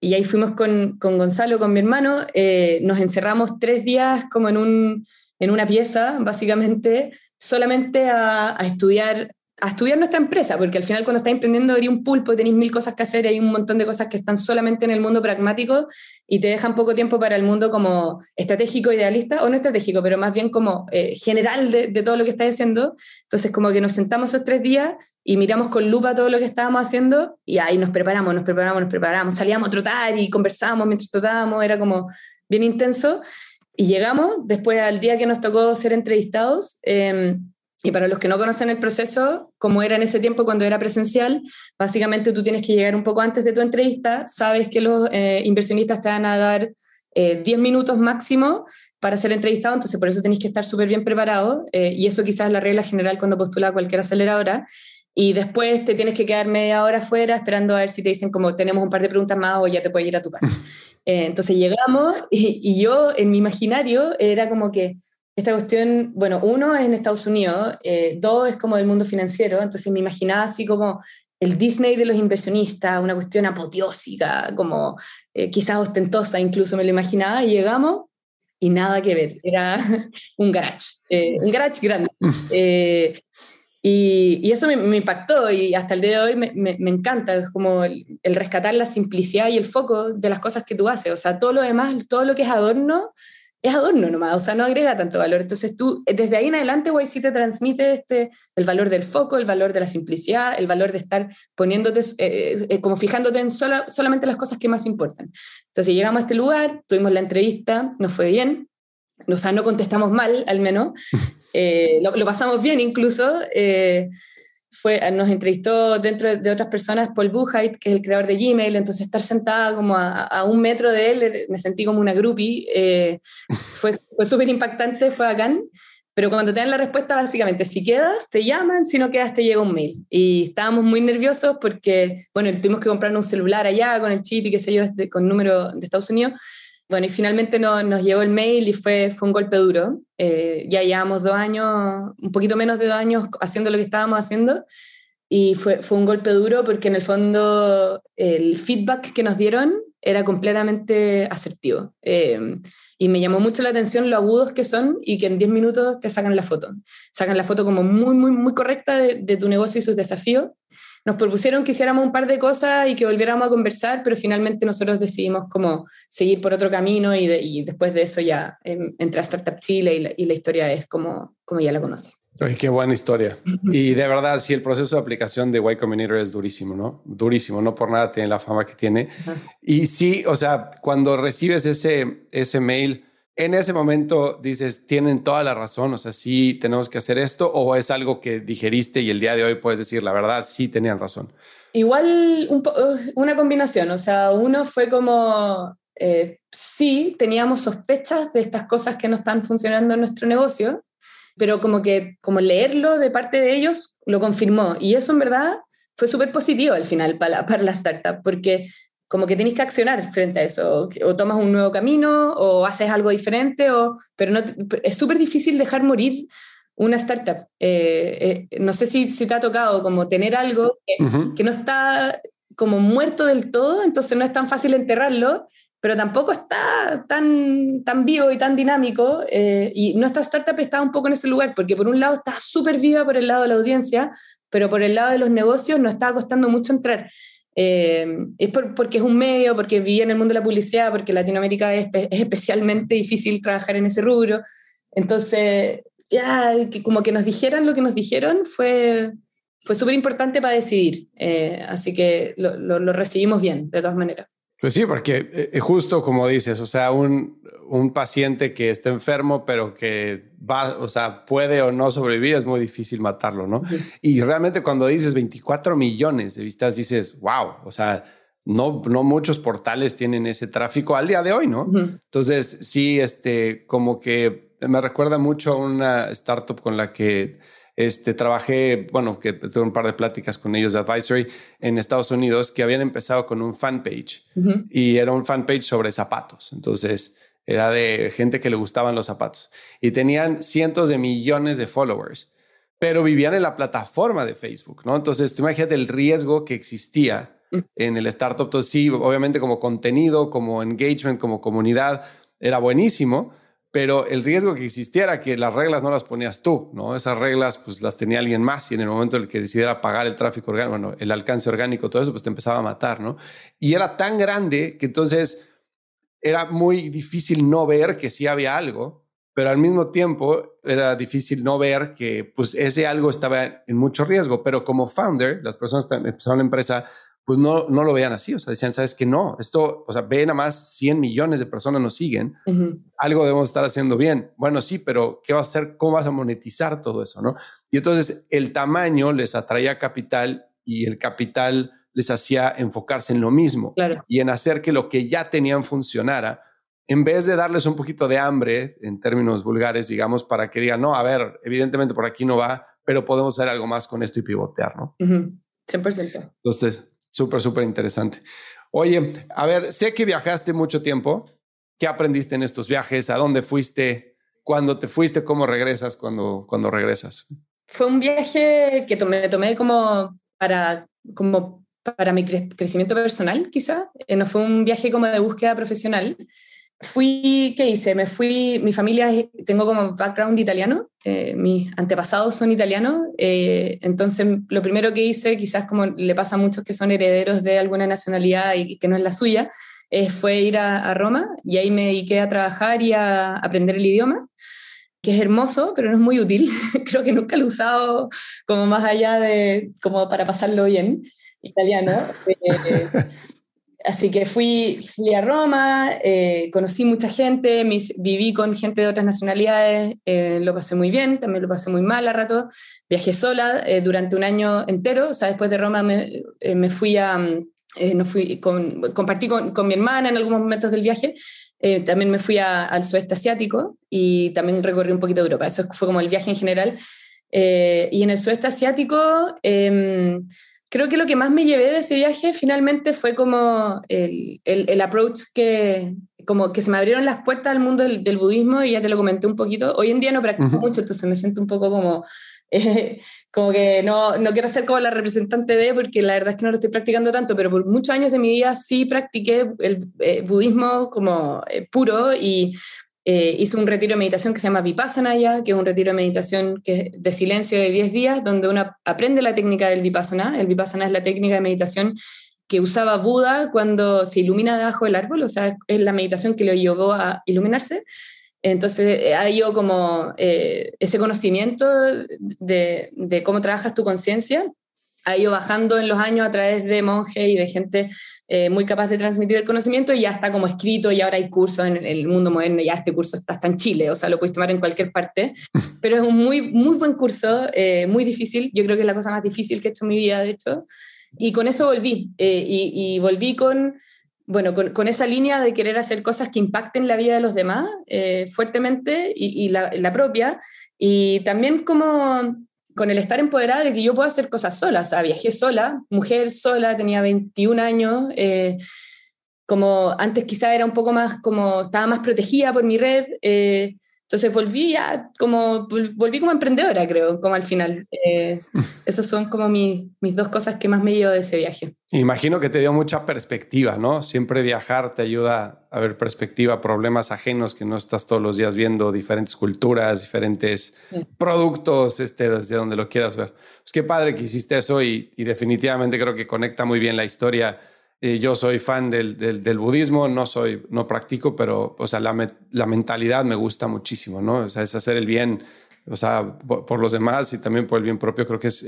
Y ahí fuimos con, con Gonzalo, con mi hermano, eh, nos encerramos tres días como en, un, en una pieza, básicamente, solamente a, a estudiar a estudiar nuestra empresa, porque al final cuando estás emprendiendo eres un pulpo tenéis mil cosas que hacer, hay un montón de cosas que están solamente en el mundo pragmático y te dejan poco tiempo para el mundo como estratégico, idealista, o no estratégico, pero más bien como eh, general de, todo lo que estás haciendo. Entonces como que nos sentamos esos tres días y miramos con lupa todo lo que estábamos haciendo y ahí nos preparamos, nos preparamos, nos preparamos, salíamos a trotar y conversábamos mientras trotábamos, era como bien intenso. Y llegamos después al día que nos tocó ser entrevistados. Eh, y para los que no conocen el proceso, como era en ese tiempo cuando era presencial, básicamente tú tienes que llegar un poco antes de tu entrevista, sabes que los eh, inversionistas te van a dar 10 eh, minutos máximo para ser entrevistado, entonces por eso tenéis que estar súper bien preparado, eh, y eso quizás es la regla general cuando postulas cualquier aceleradora, y después te tienes que quedar media hora afuera esperando a ver si te dicen como tenemos un par de preguntas más o ya te puedes ir a tu casa. entonces llegamos y, y yo en mi imaginario era como que esta cuestión, bueno, uno es en Estados Unidos, eh, dos es como del mundo financiero, entonces me imaginaba así como el Disney de los inversionistas, una cuestión apoteósica, como eh, quizás ostentosa incluso me lo imaginaba, y llegamos y nada que ver, era un garage, eh, un garage grande. Y, y, eso me, me, impactó y hasta el día de hoy me, me, me encanta, es como el, el, rescatar la simplicidad y el foco de las cosas que tú haces, o sea, todo lo demás, todo lo que es adorno, es adorno nomás, o sea, no agrega tanto valor. Entonces tú, desde ahí en adelante, YC te transmite este, el valor del foco, el valor de la simplicidad, el valor de estar poniéndote, eh, eh, como fijándote en solamente las cosas que más importan. Entonces llegamos a este lugar, tuvimos la entrevista, nos fue bien, o sea, no contestamos mal al menos, eh, lo, lo, pasamos bien incluso fue, nos entrevistó dentro de, otras personas Paul Buchheit, que es el creador de Gmail, entonces estar sentada como a, un metro de él, me sentí como una groupie, eh, fue, fue súper impactante, fue bacán, pero cuando te dan la respuesta, básicamente, si quedas, te llaman, si no quedas, te llega un mail. Y estábamos muy nerviosos porque, bueno, tuvimos que comprar un celular allá con el chip y qué sé yo, este, con número de Estados Unidos. Bueno, y finalmente no, nos llegó el mail y fue, fue un golpe duro. Eh, ya llevamos dos años, un poquito menos de dos años haciendo lo que estábamos haciendo. Y fue, fue un golpe duro porque en el fondo el feedback que nos dieron era completamente asertivo. Eh, y me llamó mucho la atención lo agudos que son y que en 10 minutos te sacan la foto. Sacan la foto como muy, muy, muy correcta de, tu negocio y sus desafíos. Nos propusieron que hiciéramos un par de cosas y que volviéramos a conversar, pero finalmente nosotros decidimos como seguir por otro camino y, después de eso ya em, entré a Startup Chile y la, y la historia es como, como ya la conoce. Ay, qué buena historia. Y de verdad, sí, el proceso de aplicación de Y Combinator es durísimo, ¿no? Durísimo, no por nada tiene la fama que tiene. Y sí, o sea, cuando recibes ese, ese mail, en ese momento dices, tienen toda la razón, o sea, sí tenemos que hacer esto, o es algo que digeriste y el día de hoy puedes decir, la verdad, sí tenían razón. Igual una combinación, o sea, uno fue como, eh, sí, teníamos sospechas de estas cosas que no están funcionando en nuestro negocio, pero como que como leerlo de parte de ellos lo confirmó. Y eso en verdad fue súper positivo al final para, para la startup, porque como que tenéis que accionar frente a eso, o, tomas un nuevo camino, o haces algo diferente, o, pero no, es súper difícil dejar morir una startup. Eh, eh, no sé si, si, te ha tocado como tener algo que, que, no está como muerto del todo, entonces no es tan fácil enterrarlo, pero tampoco está tan, tan vivo y tan dinámico. Eh, y nuestra startup está un poco en ese lugar, porque por un lado está súper viva por el lado de la audiencia, pero por el lado de los negocios nos está costando mucho entrar. Eh, es porque es un medio, porque vivía en el mundo de la publicidad, porque Latinoamérica es, es especialmente difícil trabajar en ese rubro. Entonces, ya, como que nos dijeran lo que nos dijeron fue, fue súper importante para decidir. Eh, así que lo recibimos bien, de todas maneras. Pues sí, porque eh, justo como dices, o sea, un, un, paciente que está enfermo, pero que va, o sea, puede o no sobrevivir, es muy difícil matarlo, ¿no? Y realmente cuando dices 24 millones de vistas, dices, wow, o sea, no, no muchos portales tienen ese tráfico al día de hoy, ¿no? Entonces, sí, este, como que me recuerda mucho a una startup con la que este, trabajé, bueno, que tuve un par de pláticas con ellos de advisory en Estados Unidos que habían empezado con un fanpage y era un fanpage sobre zapatos. Entonces, era de gente que le gustaban los zapatos y tenían cientos de millones de followers, pero vivían en la plataforma de Facebook, ¿no? Entonces, tú imagínate el riesgo que existía mm. en el startup. Entonces, sí, obviamente como contenido, como engagement, como comunidad, era buenísimo, pero el riesgo que existiera que las reglas no las ponías tú, ¿no? Esas reglas pues las tenía alguien más y en el momento en el que decidiera pagar el tráfico orgánico, bueno, el alcance orgánico, todo eso, pues te empezaba a matar, ¿no? Y era tan grande que entonces era muy difícil no ver que sí había algo, pero al mismo tiempo era difícil no ver que pues ese algo estaba en mucho riesgo, pero como founder, las personas empezaron la empresa pues no, no lo veían así. O sea, decían, sabes que no, esto, o sea, ven a más 100 millones de personas nos siguen, algo debemos estar haciendo bien. Bueno, sí, pero ¿qué va a hacer? ¿Cómo vas a monetizar todo eso? ¿no? Y entonces el tamaño les atraía capital y el capital les hacía enfocarse en lo mismo y en hacer que lo que ya tenían funcionara. En vez de darles un poquito de hambre, en términos vulgares, digamos, para que digan, no, a ver, evidentemente por aquí no va, pero podemos hacer algo más con esto y pivotear, ¿no? 100%. Entonces, Súper, súper interesante. Oye, a ver, sé que viajaste mucho tiempo. ¿Qué aprendiste en estos viajes? ¿A dónde fuiste? ¿Cuándo te fuiste? ¿Cómo regresas cuando, cuando regresas? Fue un viaje que tomé, tomé como para, como para mi crecimiento personal, quizá. Eh, no fue un viaje como de búsqueda profesional fui, ¿qué hice? Me fui, mi familia, tengo como background italiano, eh, mis antepasados son italianos, eh, entonces lo primero que hice, quizás como le pasa a muchos que son herederos de alguna nacionalidad y que no es la suya, eh, fue ir a, Roma y ahí me dediqué a trabajar y a aprender el idioma que es hermoso, pero no es muy útil. Creo que nunca lo he usado como más allá de como para pasarlo bien, italiano. Así que fui, a Roma, eh, conocí mucha gente, viví con gente de otras nacionalidades, eh, lo pasé muy bien, también lo pasé muy mal a rato. Viajé sola eh, durante un año entero, o sea, después de Roma me, fui a, nos fui compartí con, con, mi hermana en algunos momentos del viaje. también me fui al sudeste asiático y también recorrí un poquito Europa. Eso fue como el viaje en general. y en el sudeste asiático em, creo que lo que más me llevé de ese viaje finalmente fue como el, el, el approach que, como que se me abrieron las puertas al mundo del, budismo y ya te lo comenté un poquito. Hoy en día no practico mucho, entonces me siento un poco como, eh, como que no, no quiero ser como la representante de, porque la verdad es que no lo estoy practicando tanto, pero por muchos años de mi vida sí practiqué el eh, budismo como eh, puro y eh, hice un retiro de meditación que se llama Vipassana ya, que es un retiro de meditación de silencio de 10 días, donde uno aprende la técnica del Vipassana. El Vipassana es la técnica de meditación que usaba Buda cuando se ilumina debajo del árbol, o sea, es la meditación que lo llevó a iluminarse. Entonces, eh, hay yo como eh, ese conocimiento de, de cómo trabajas tu conciencia ha ido bajando en los años a través de monjes y de gente eh, muy capaz de transmitir el conocimiento y ya está como escrito y ahora hay cursos en el mundo moderno, ya este curso está hasta en Chile, o sea, lo puedes tomar en cualquier parte, pero es un muy, muy buen curso, eh, muy difícil, yo creo que es la cosa más difícil que he hecho en mi vida, de hecho, y con eso volví, eh, y, volví con, bueno, con, esa línea de querer hacer cosas que impacten la vida de los demás fuertemente y, la, la propia, y también como con el estar empoderada de que yo puedo hacer cosas sola. O viajé sola, mujer sola, tenía 21 años. Eh, como antes quizá era un poco más, como estaba más protegida por mi red. Eh, entonces volví como, volví como emprendedora, creo, como al final. Eh, esas son como mis dos cosas que más me llevo de ese viaje. Imagino que te dio mucha perspectiva, ¿no? Siempre viajar te ayuda a ver perspectiva, problemas ajenos que no estás todos los días viendo, diferentes culturas, diferentes productos, este, desde donde lo quieras ver. Pues qué padre que hiciste eso y, y definitivamente creo que conecta muy bien la historia eh, yo soy fan del, del, budismo, no soy, no practico, pero, o sea, la, la, mentalidad me gusta muchísimo, ¿no? O sea, es hacer el bien, o sea, por, los demás y también por el bien propio, creo que es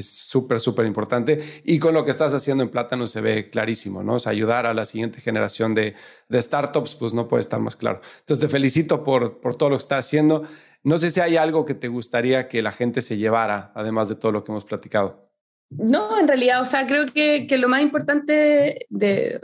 súper, es, súper importante. Y con lo que estás haciendo en Plátano se ve clarísimo, ¿no? O sea, ayudar a la siguiente generación de, de startups, pues no puede estar más claro. Entonces, te felicito por, por todo lo que estás haciendo. No sé si hay algo que te gustaría que la gente se llevara, además de todo lo que hemos platicado. No, en realidad, o sea, creo que, que lo más importante de,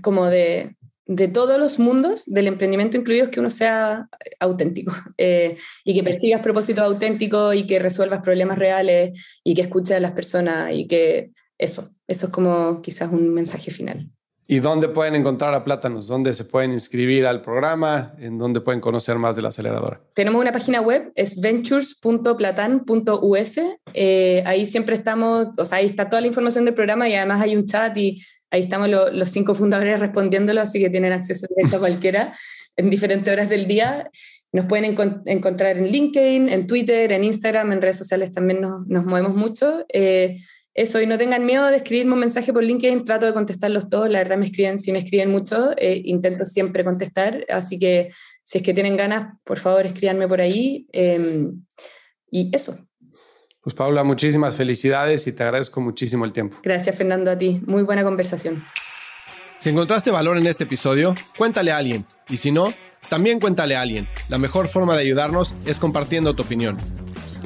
como de, de, todos los mundos, del emprendimiento incluido, es que uno sea auténtico eh, y que persigas propósitos auténticos y que resuelvas problemas reales y que escuches a las personas y que eso, eso es como quizás un mensaje final. ¿Y dónde pueden encontrar a Plátanos? ¿Dónde se pueden inscribir al programa? ¿En dónde pueden conocer más de la aceleradora? Tenemos una página web, es ventures.platan.us. Eh, ahí siempre estamos, o sea, ahí está toda la información del programa y además hay un chat y ahí estamos los cinco fundadores respondiéndolo, así que tienen acceso directo a cualquiera en diferentes horas del día. Nos pueden encontrar en LinkedIn, en Twitter, en Instagram, en redes sociales también nos, movemos mucho. Eh, eso, y no tengan miedo de escribirme un mensaje por LinkedIn, trato de contestarlos todos, la verdad me escriben, si me escriben mucho, eh, intento siempre contestar, así que si es que tienen ganas, por favor escríbanme por ahí. Em, y eso. Pues Paula, muchísimas felicidades y te agradezco muchísimo el tiempo. Gracias Fernando a ti, muy buena conversación. Si encontraste valor en este episodio, cuéntale a alguien, y si no, también cuéntale a alguien. La mejor forma de ayudarnos es compartiendo tu opinión.